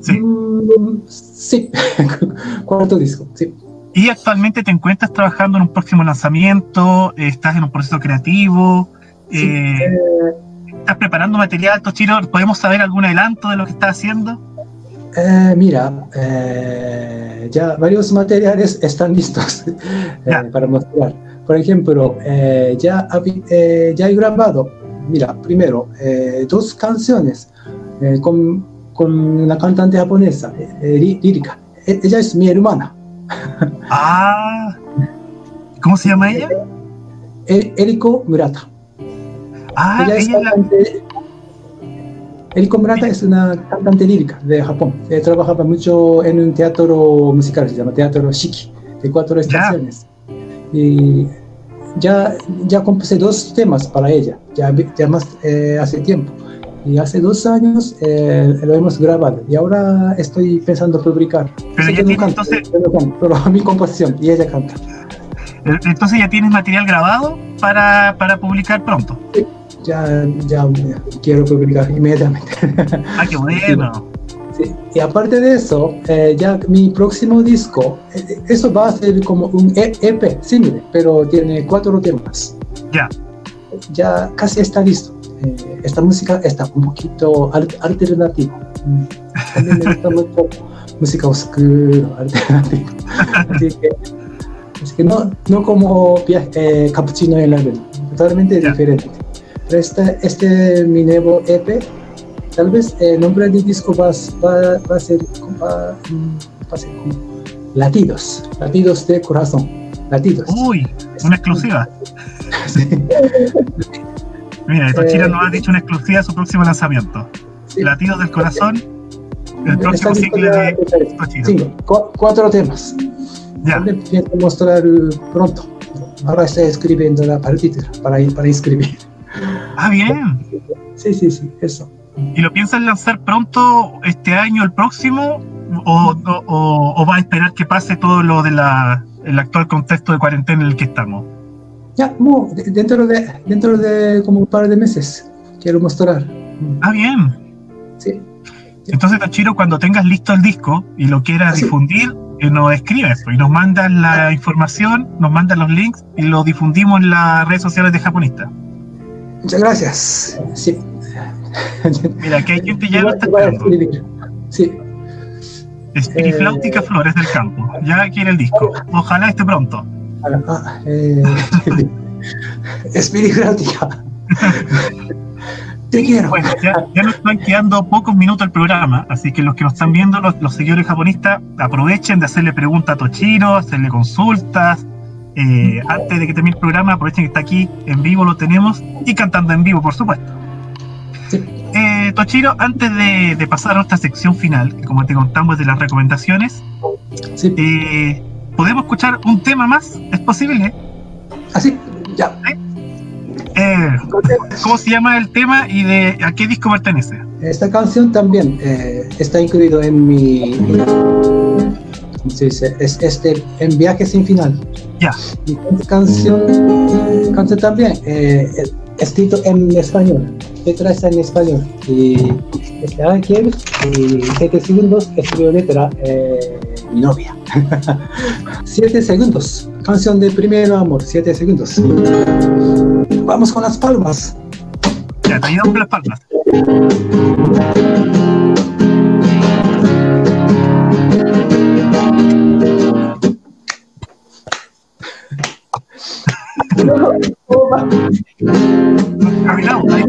Sí. Mm, sí. [LAUGHS] Cuarto disco, sí. Y actualmente te encuentras trabajando en un próximo lanzamiento, eh, estás en un proceso creativo, Sí, eh, eh, estás preparando material, Tochiro. ¿Podemos saber algún adelanto de lo que estás haciendo? Eh, mira, ya varios materiales [LAUGHS] están listos para mostrar. Por ejemplo, ya, ya he grabado, mira, primero, dos canciones con, con una cantante japonesa, eh, lí- lírica. E- ella es mi hermana, [LAUGHS] Ah, ¿cómo se llama ella? E- Eriko Murata. Ah, ella es ella la- cantante. Eriko Murata es una cantante lírica de Japón. Eh, trabajaba mucho en un teatro musical, se llama Teatro Shiki, de cuatro estaciones. Y ya, ya compuse dos temas para ella, ya, ya más eh, hace tiempo. Y hace dos años eh, lo hemos grabado y ahora estoy pensando publicar. Pero ya no tiene, canto, entonces- canto, pero [LAUGHS] mi composición y ella canta. Entonces ya tienes material grabado para, para publicar pronto. Ya, ya eh, quiero publicar inmediatamente. Ah, qué [LAUGHS] bueno. Sí, Y aparte de eso, eh, ya mi próximo disco, eh, eso va a ser como un E- EP simple, pero tiene cuatro temas. Ya. Ya casi está listo. Eh, esta música está un poquito al- alternativa. Mm. También me gusta mucho música oscura, [LAUGHS] alternativa. Así que, así que no, no como eh, Cappuccino en la Luna, totalmente Ya. diferente. Pero este, este mi nuevo EP Tal vez el nombre del disco va, va, va a ser, va, va a ser como latidos, latidos de corazón, latidos. Uy, una exclusiva. [LAUGHS] Sí, Mira, Tochiro Eh, nos ha dicho una exclusiva de su próximo lanzamiento. sí. Latidos del corazón, el próximo single ya- de. Cinco, cu- cuatro temas. Ya. También pienso mostrar pronto. Ahora estoy escribiendo la partitura para, para inscribir. Ah, bien. Sí, sí, sí, eso. ¿Y lo piensas lanzar pronto este año, el próximo? ¿O, o, va a esperar que pase todo lo del actual contexto de cuarentena en el que estamos? Ya, no, de- dentro de, dentro de como un par de meses quiero mostrar. Ah, bien. Sí, Entonces, Tachiro, cuando tengas listo el disco y lo quieras Ah, sí. difundir, eh, nos escribes pues, y nos mandas la información, nos mandas los links y lo difundimos en las redes sociales de Japonista. muchas gracias. Sí. Mira, que hay gente ya lo está. Sí, Espirifláutica Eh. Flores del Campo. Ya quiere el disco. Ojalá esté pronto. Ah, eh, [LAUGHS] espiritualidad. Te quiero. Bueno, ya, ya nos están quedando pocos minutos el programa, así que los que nos están viendo, los, los seguidores japonistas, aprovechen de hacerle preguntas a Tochiro, hacerle consultas. Eh, antes de que termine el programa, aprovechen que está aquí en vivo, lo tenemos, y cantando en vivo, por supuesto. Sí. Eh, Tochiro, antes de, de pasar a nuestra sección final, que como te contamos es de las recomendaciones, Sí, eh, ¿podemos escuchar un tema más? ¿Es posible? así, ya. Eh, ¿Cómo se llama el tema y de a qué disco pertenece? Esta canción también eh, está incluido en mi. ¿Cómo se dice? Es este, en Viaje sin final. Ya. Mi canción, canción también, eh, es- escrito en español. Letra está en español. Y este Ángel, y 7 segundos, escribió letra eh, mi novia. [LAUGHS] 7 segundos. Canción de primero amor, 7 segundos. Vamos con las palmas. Ya, te ayudamos con las palmas. [LAUGHS] Caminamos, ahí.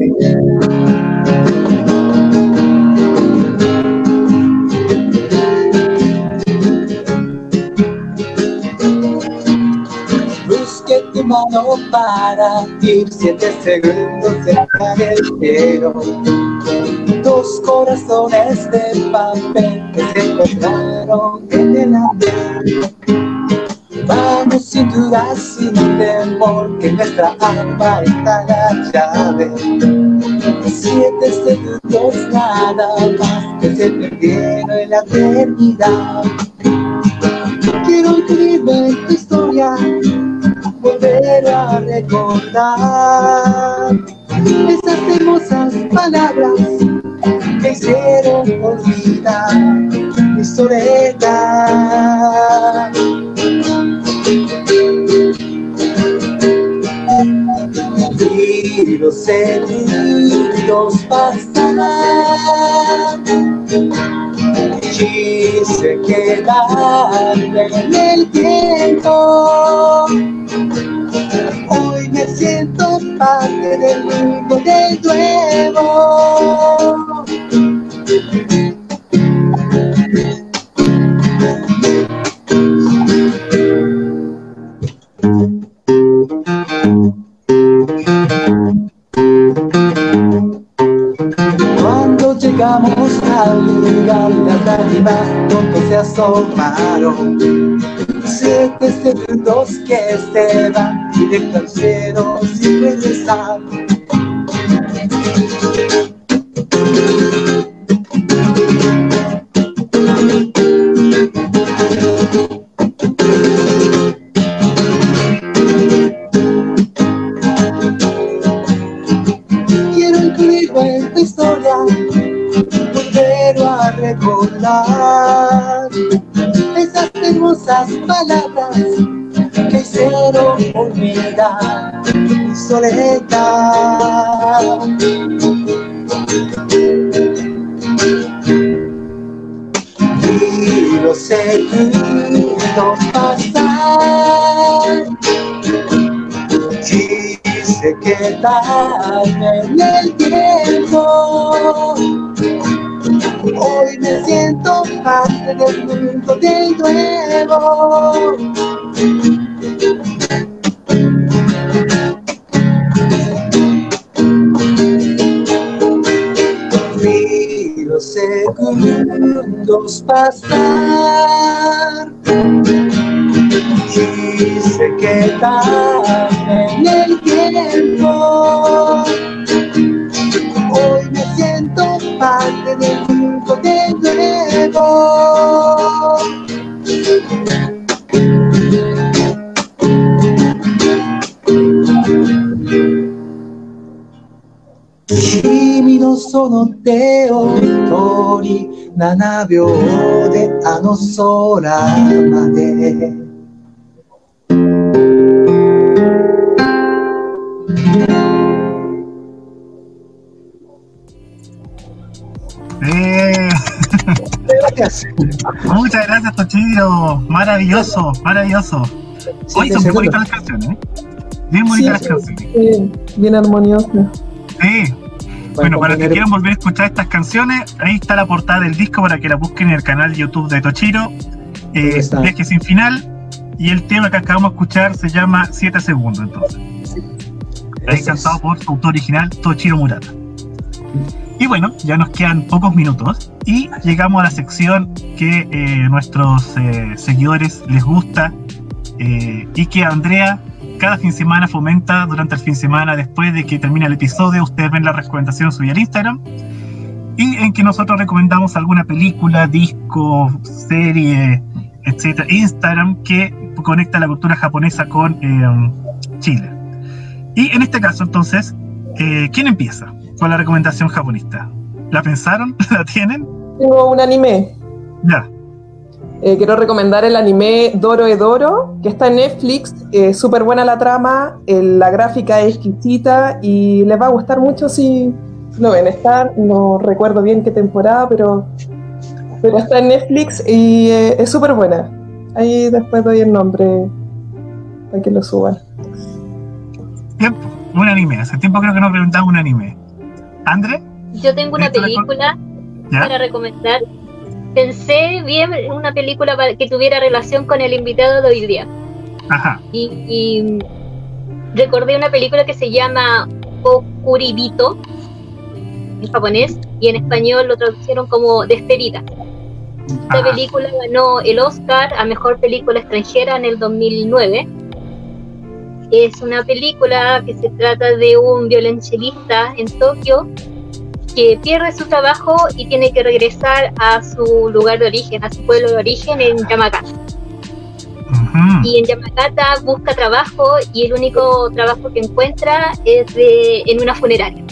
Mano para ir siete segundos cerca del cielo. Dos corazones de papel que se encontraron en el andén. Vamos sin duda, sin temor, que nuestra alma está la llave. Siete segundos nada más que se perdieron en la eternidad. Quiero escribir en tu historia, volver a recordar esas hermosas palabras que hicieron olvidar mi soledad. Y los segundos pasan quise quedarme en el tiempo. Hoy me siento parte del mundo de nuevo. Asomaron. Siete segundos que se van directo al cielo sin regresar. Soledad. Y los segundos pasan quise quedarme en el tiempo. Hoy me siento parte del mundo de nuevo. その手を一人7秒であの空まで Eh, Gracias. muchas [LAUGHS] gracias, Tochiro. Maravilloso, maravilloso. Hoy son muy bonitas las canciones, ¿eh? Bien bonitas Sí, las canciones. Sí, bien armonioso. Sí. bueno, para que quieran volver a escuchar estas canciones, ahí está la portada del disco para que la busquen en el canal YouTube de Tochiro. Eh. Viaje sin final. Y el tema que acabamos de escuchar se llama 7 segundos, entonces. Ahí cantado por su autor original, Tochiro Murata. Y bueno, ya nos quedan pocos minutos y llegamos a la sección que eh, nuestros eh, seguidores les gusta eh, y que Andrea cada fin de semana fomenta durante el fin de semana después de que termina el episodio. Ustedes ven la recomendación subida al Instagram y en que nosotros recomendamos alguna película, disco, serie, etcétera, Instagram que conecta la cultura japonesa con eh, Chile. Y en este caso, entonces, eh, ¿quién empieza con la recomendación japonista? ¿La pensaron? [LAUGHS] ¿La tienen? Tengo un anime. Ya. Eh, quiero recomendar el anime Doro Edoro, que está en Netflix. Eh, Súper buena la trama, eh, la gráfica es exquisita y les va a gustar mucho si lo ven. Está, no recuerdo bien qué temporada, pero, pero está en Netflix y eh, es súper buena. Ahí después doy el nombre para que lo suban. Tiempo. Un anime. Hace tiempo creo que no preguntaba un anime. ¿Andre? Yo tengo una ¿Esto la película para recomendar. Pensé bien en una película que tuviera relación con el invitado de hoy día. Ajá. Y, y recordé una película que se llama Okuribito en japonés y en español lo traducieron como Despedida. Esta Ajá. película ganó el Oscar a Mejor Película Extranjera en el 2009. Es una película que se trata de un violonchelista en Tokio que pierde su trabajo y tiene que regresar a su lugar de origen, a su pueblo de origen en Yamagata. Y en Yamagata busca trabajo y el único trabajo que encuentra es de- en una funeraria.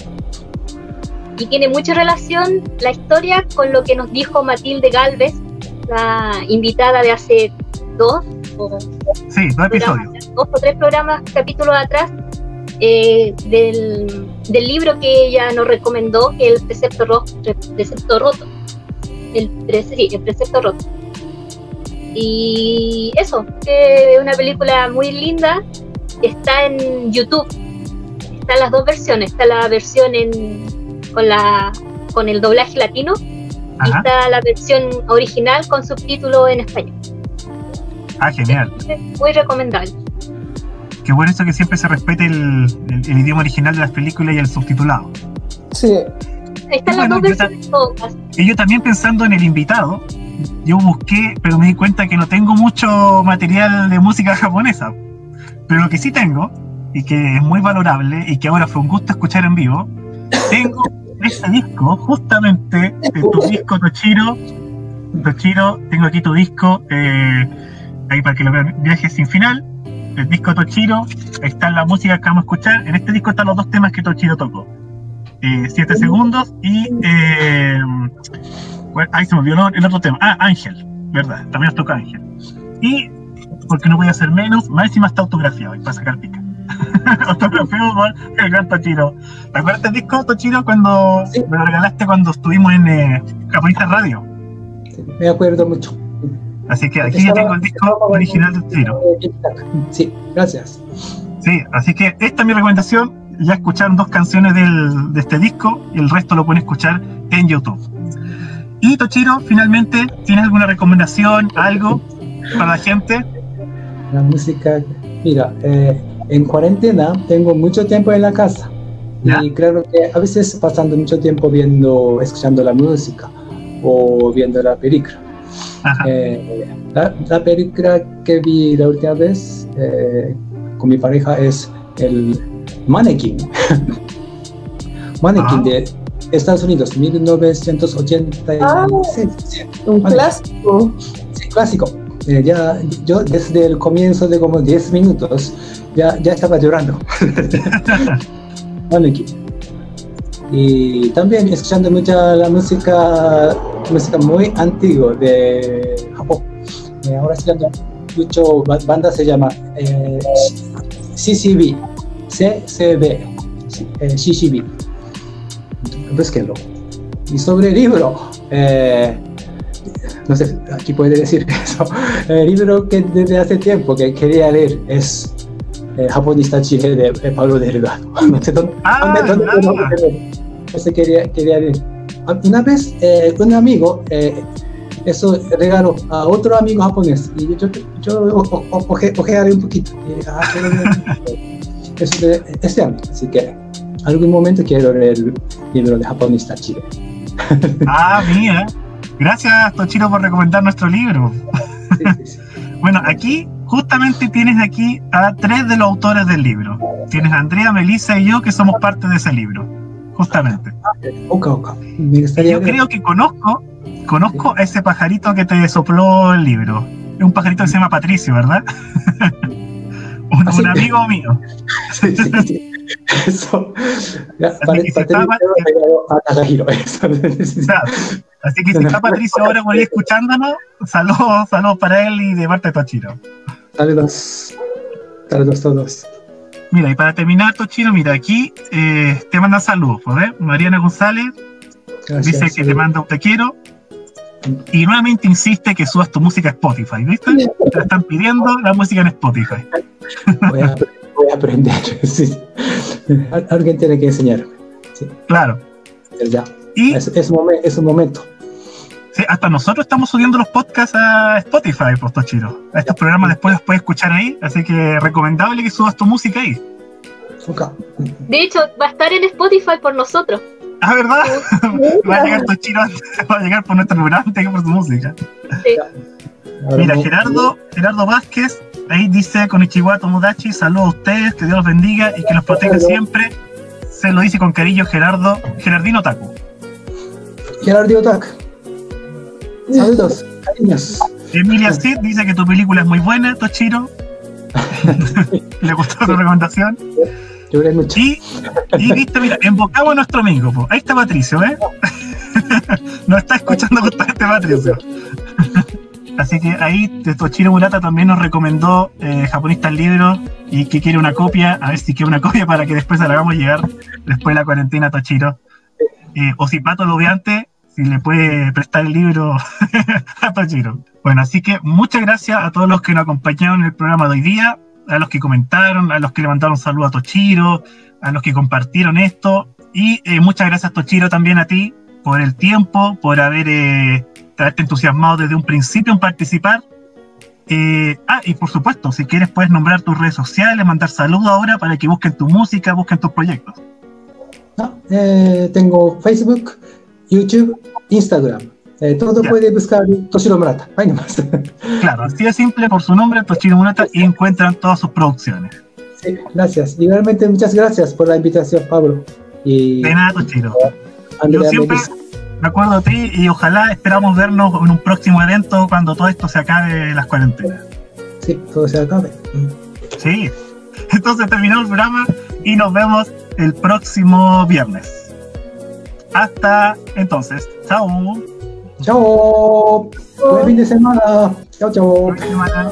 Y tiene mucha relación la historia con lo que nos dijo Matilde Galvez, la invitada de hace dos o, Sí, dos episodios. dos o tres programas, capítulos atrás, eh, del, del libro que ella nos recomendó, que es el precepto, ro- precepto roto. El, pre- sí, el precepto roto. Y eso, es una película muy linda, está en YouTube. Están las dos versiones, está la versión en, con, la, con el doblaje latino y está la versión original con subtítulo en español. Ah, genial. Muy recomendable. Qué bueno eso que siempre se respete el, el- el idioma original de las películas y el subtitulado. Sí, Ahí están Bueno, las dos yo todas. Y yo también pensando en el invitado, yo busqué, pero me di cuenta que no tengo mucho material de música japonesa. Pero lo que sí tengo, y que es muy valorable, y que ahora fue un gusto escuchar en vivo, tengo [LAUGHS] este disco, justamente de tu disco Tochiro. Tochiro, tengo aquí tu disco, eh, ahí para que lo vean, Viaje sin final, el disco Tochiro, está la música que vamos a escuchar. En este disco están los dos temas que Tochiro tocó. 7 segundos y eh, bueno, ahí se me olvidó el otro tema. Ah, Ángel, ¿verdad? También nos toca Ángel. Y, porque no voy a hacer menos, más encima está autografiado y para sacar pica. [LAUGHS] autografiado por el gran Tochiro. ¿Te acuerdas del disco, Tochiro, cuando Sí. me lo regalaste cuando estuvimos en eh, Japonista Radio? Me acuerdo mucho. Así que aquí ya tengo el disco original de Tochiro. Sí, gracias. Sí, así que esta es mi recomendación. Ya escucharon dos canciones del- de este disco y el resto lo pueden escuchar en YouTube. Y Tochiro, finalmente, ¿tienes alguna recomendación, algo para la gente? La música, mira, eh, en cuarentena tengo mucho tiempo en la casa. ¿Ya? Y creo que a veces pasando mucho tiempo viendo, escuchando la música o viendo la película. Eh, la, la película que vi la última vez, eh, con mi pareja es el Mannequin. [LAUGHS] Mannequin Ah. de Estados Unidos, 1986. Ah. Un clásico. Sí, clásico. Eh, ya, yo desde el comienzo de como 10 minutos ya, ya estaba llorando. [LAUGHS] Mannequin. Y también escuchando mucha la música, música muy antigua de Japón. Eh, ahora escuchando mucho ba- banda se llama eh, CCB, CCB, sí, eh, CCB. Búsquenlo. Y sobre el libro, eh, no sé, aquí puede decir [LAUGHS] eso. El libro que desde hace tiempo que quería leer es eh, Japonista Chile de Pablo Delgado. [LAUGHS] No sé dónde, Ah, dónde, dónde puedo leer. Ese quería, quería leer. Una vez eh, un amigo eh, eso regaló a otro amigo japonés y yo, yo, yo oje- ojearé un poquito. Ah, [LAUGHS] eso de este año, así que algún momento quiero leer el libro de Japonista Chile. [LAUGHS] Ah, mira. Gracias, Tochiro, por recomendar nuestro libro. Sí, sí, sí. [LAUGHS] Bueno, aquí justamente tienes aquí a tres de los autores del libro. Tienes a Andrea, Melissa y yo que somos parte de ese libro. Justamente. Oka, yo creo que conozco, conozco a ese pajarito que te sopló el libro. Es un pajarito que se llama Patricio, ¿verdad? [LAUGHS] un, Ah, sí. un amigo mío. Sí, sí, sí. Eso. Ya, que si. [LAUGHS] Así que si está Patricio ahora por ahí escuchándonos, saludos, saludos para él y de parte de Tochiro. Saludos. Saludos todos. Mira, y para terminar, Tochiro, mira, aquí eh, te mandan saludos, ¿eh? Mariana González Gracias. dice que te manda un te quiero y nuevamente insiste que subas tu música a Spotify, ¿viste? Te están pidiendo la música en Spotify. Voy a, voy a aprender. [LAUGHS] Sí. Alguien tiene que enseñarme. Claro. Ya. Y Es, es, un momen- es un momento. Sí, hasta nosotros estamos subiendo los podcasts a Spotify, pues, Tochiro. A estos programas después los puedes escuchar ahí, así que recomendable que subas tu música ahí. De hecho, va a estar en Spotify por nosotros. Ah, ¿verdad? [LAUGHS] Va a llegar Tochiro, [LAUGHS] va a llegar por nuestro programa antes que por su música. Ahora Mira, Gerardo, Gerardo Vázquez, ahí dice con Ichiwa Tomodachi, saludos a ustedes, que Dios los bendiga y que los proteja siempre. Se lo dice con cariño Gerardo, Gerardino Taku. Gerardo Otak. Saludos. Cariños. Emilia Cid dice que tu película es muy buena, Tochiro. [LAUGHS] Le gustó tu recomendación. Y, y viste, mira, invocamos a nuestro amigo. po. Ahí está Patricio, ¿eh? [LAUGHS] Nos está escuchando justamente Patricio. Así que ahí Tochiro Murata también nos recomendó eh, Japonista el libro y que quiere una copia, a ver si quiere una copia para que después se la hagamos llegar después de la cuarentena Tochiro. Eh, o si Pato lo ve antes, si le puede prestar el libro [LAUGHS] a Tochiro. Bueno, así que muchas gracias a todos los que nos acompañaron en el programa de hoy día, a los que comentaron, a los que le mandaron saludos a Tochiro, a los que compartieron esto. Y eh, muchas gracias, Tochiro, también a ti por el tiempo, por haber eh, haberte entusiasmado desde un principio en participar. Eh, ah, y por supuesto, si quieres puedes nombrar tus redes sociales, mandar saludos ahora para que busquen tu música, busquen tus proyectos. Ah, eh, tengo Facebook, YouTube, Instagram. Eh, todo puede buscar Toshiro Murata. Ahí nomás. [LAUGHS] Claro, así de simple, por su nombre, Tochiro Murata, y encuentran todas sus producciones. Sí, gracias. Igualmente, muchas gracias por la invitación, Pablo. Y De nada. Andrea Yo siempre me acuerdo de ti y ojalá esperamos vernos en un próximo evento cuando todo esto se acabe las cuarentenas. Sí, todo se acabe. Sí. [LAUGHS] Entonces terminamos el programa y nos vemos el próximo viernes. Hasta entonces. Chao. Chao. Buen fin de semana. Chao, chao. Semana.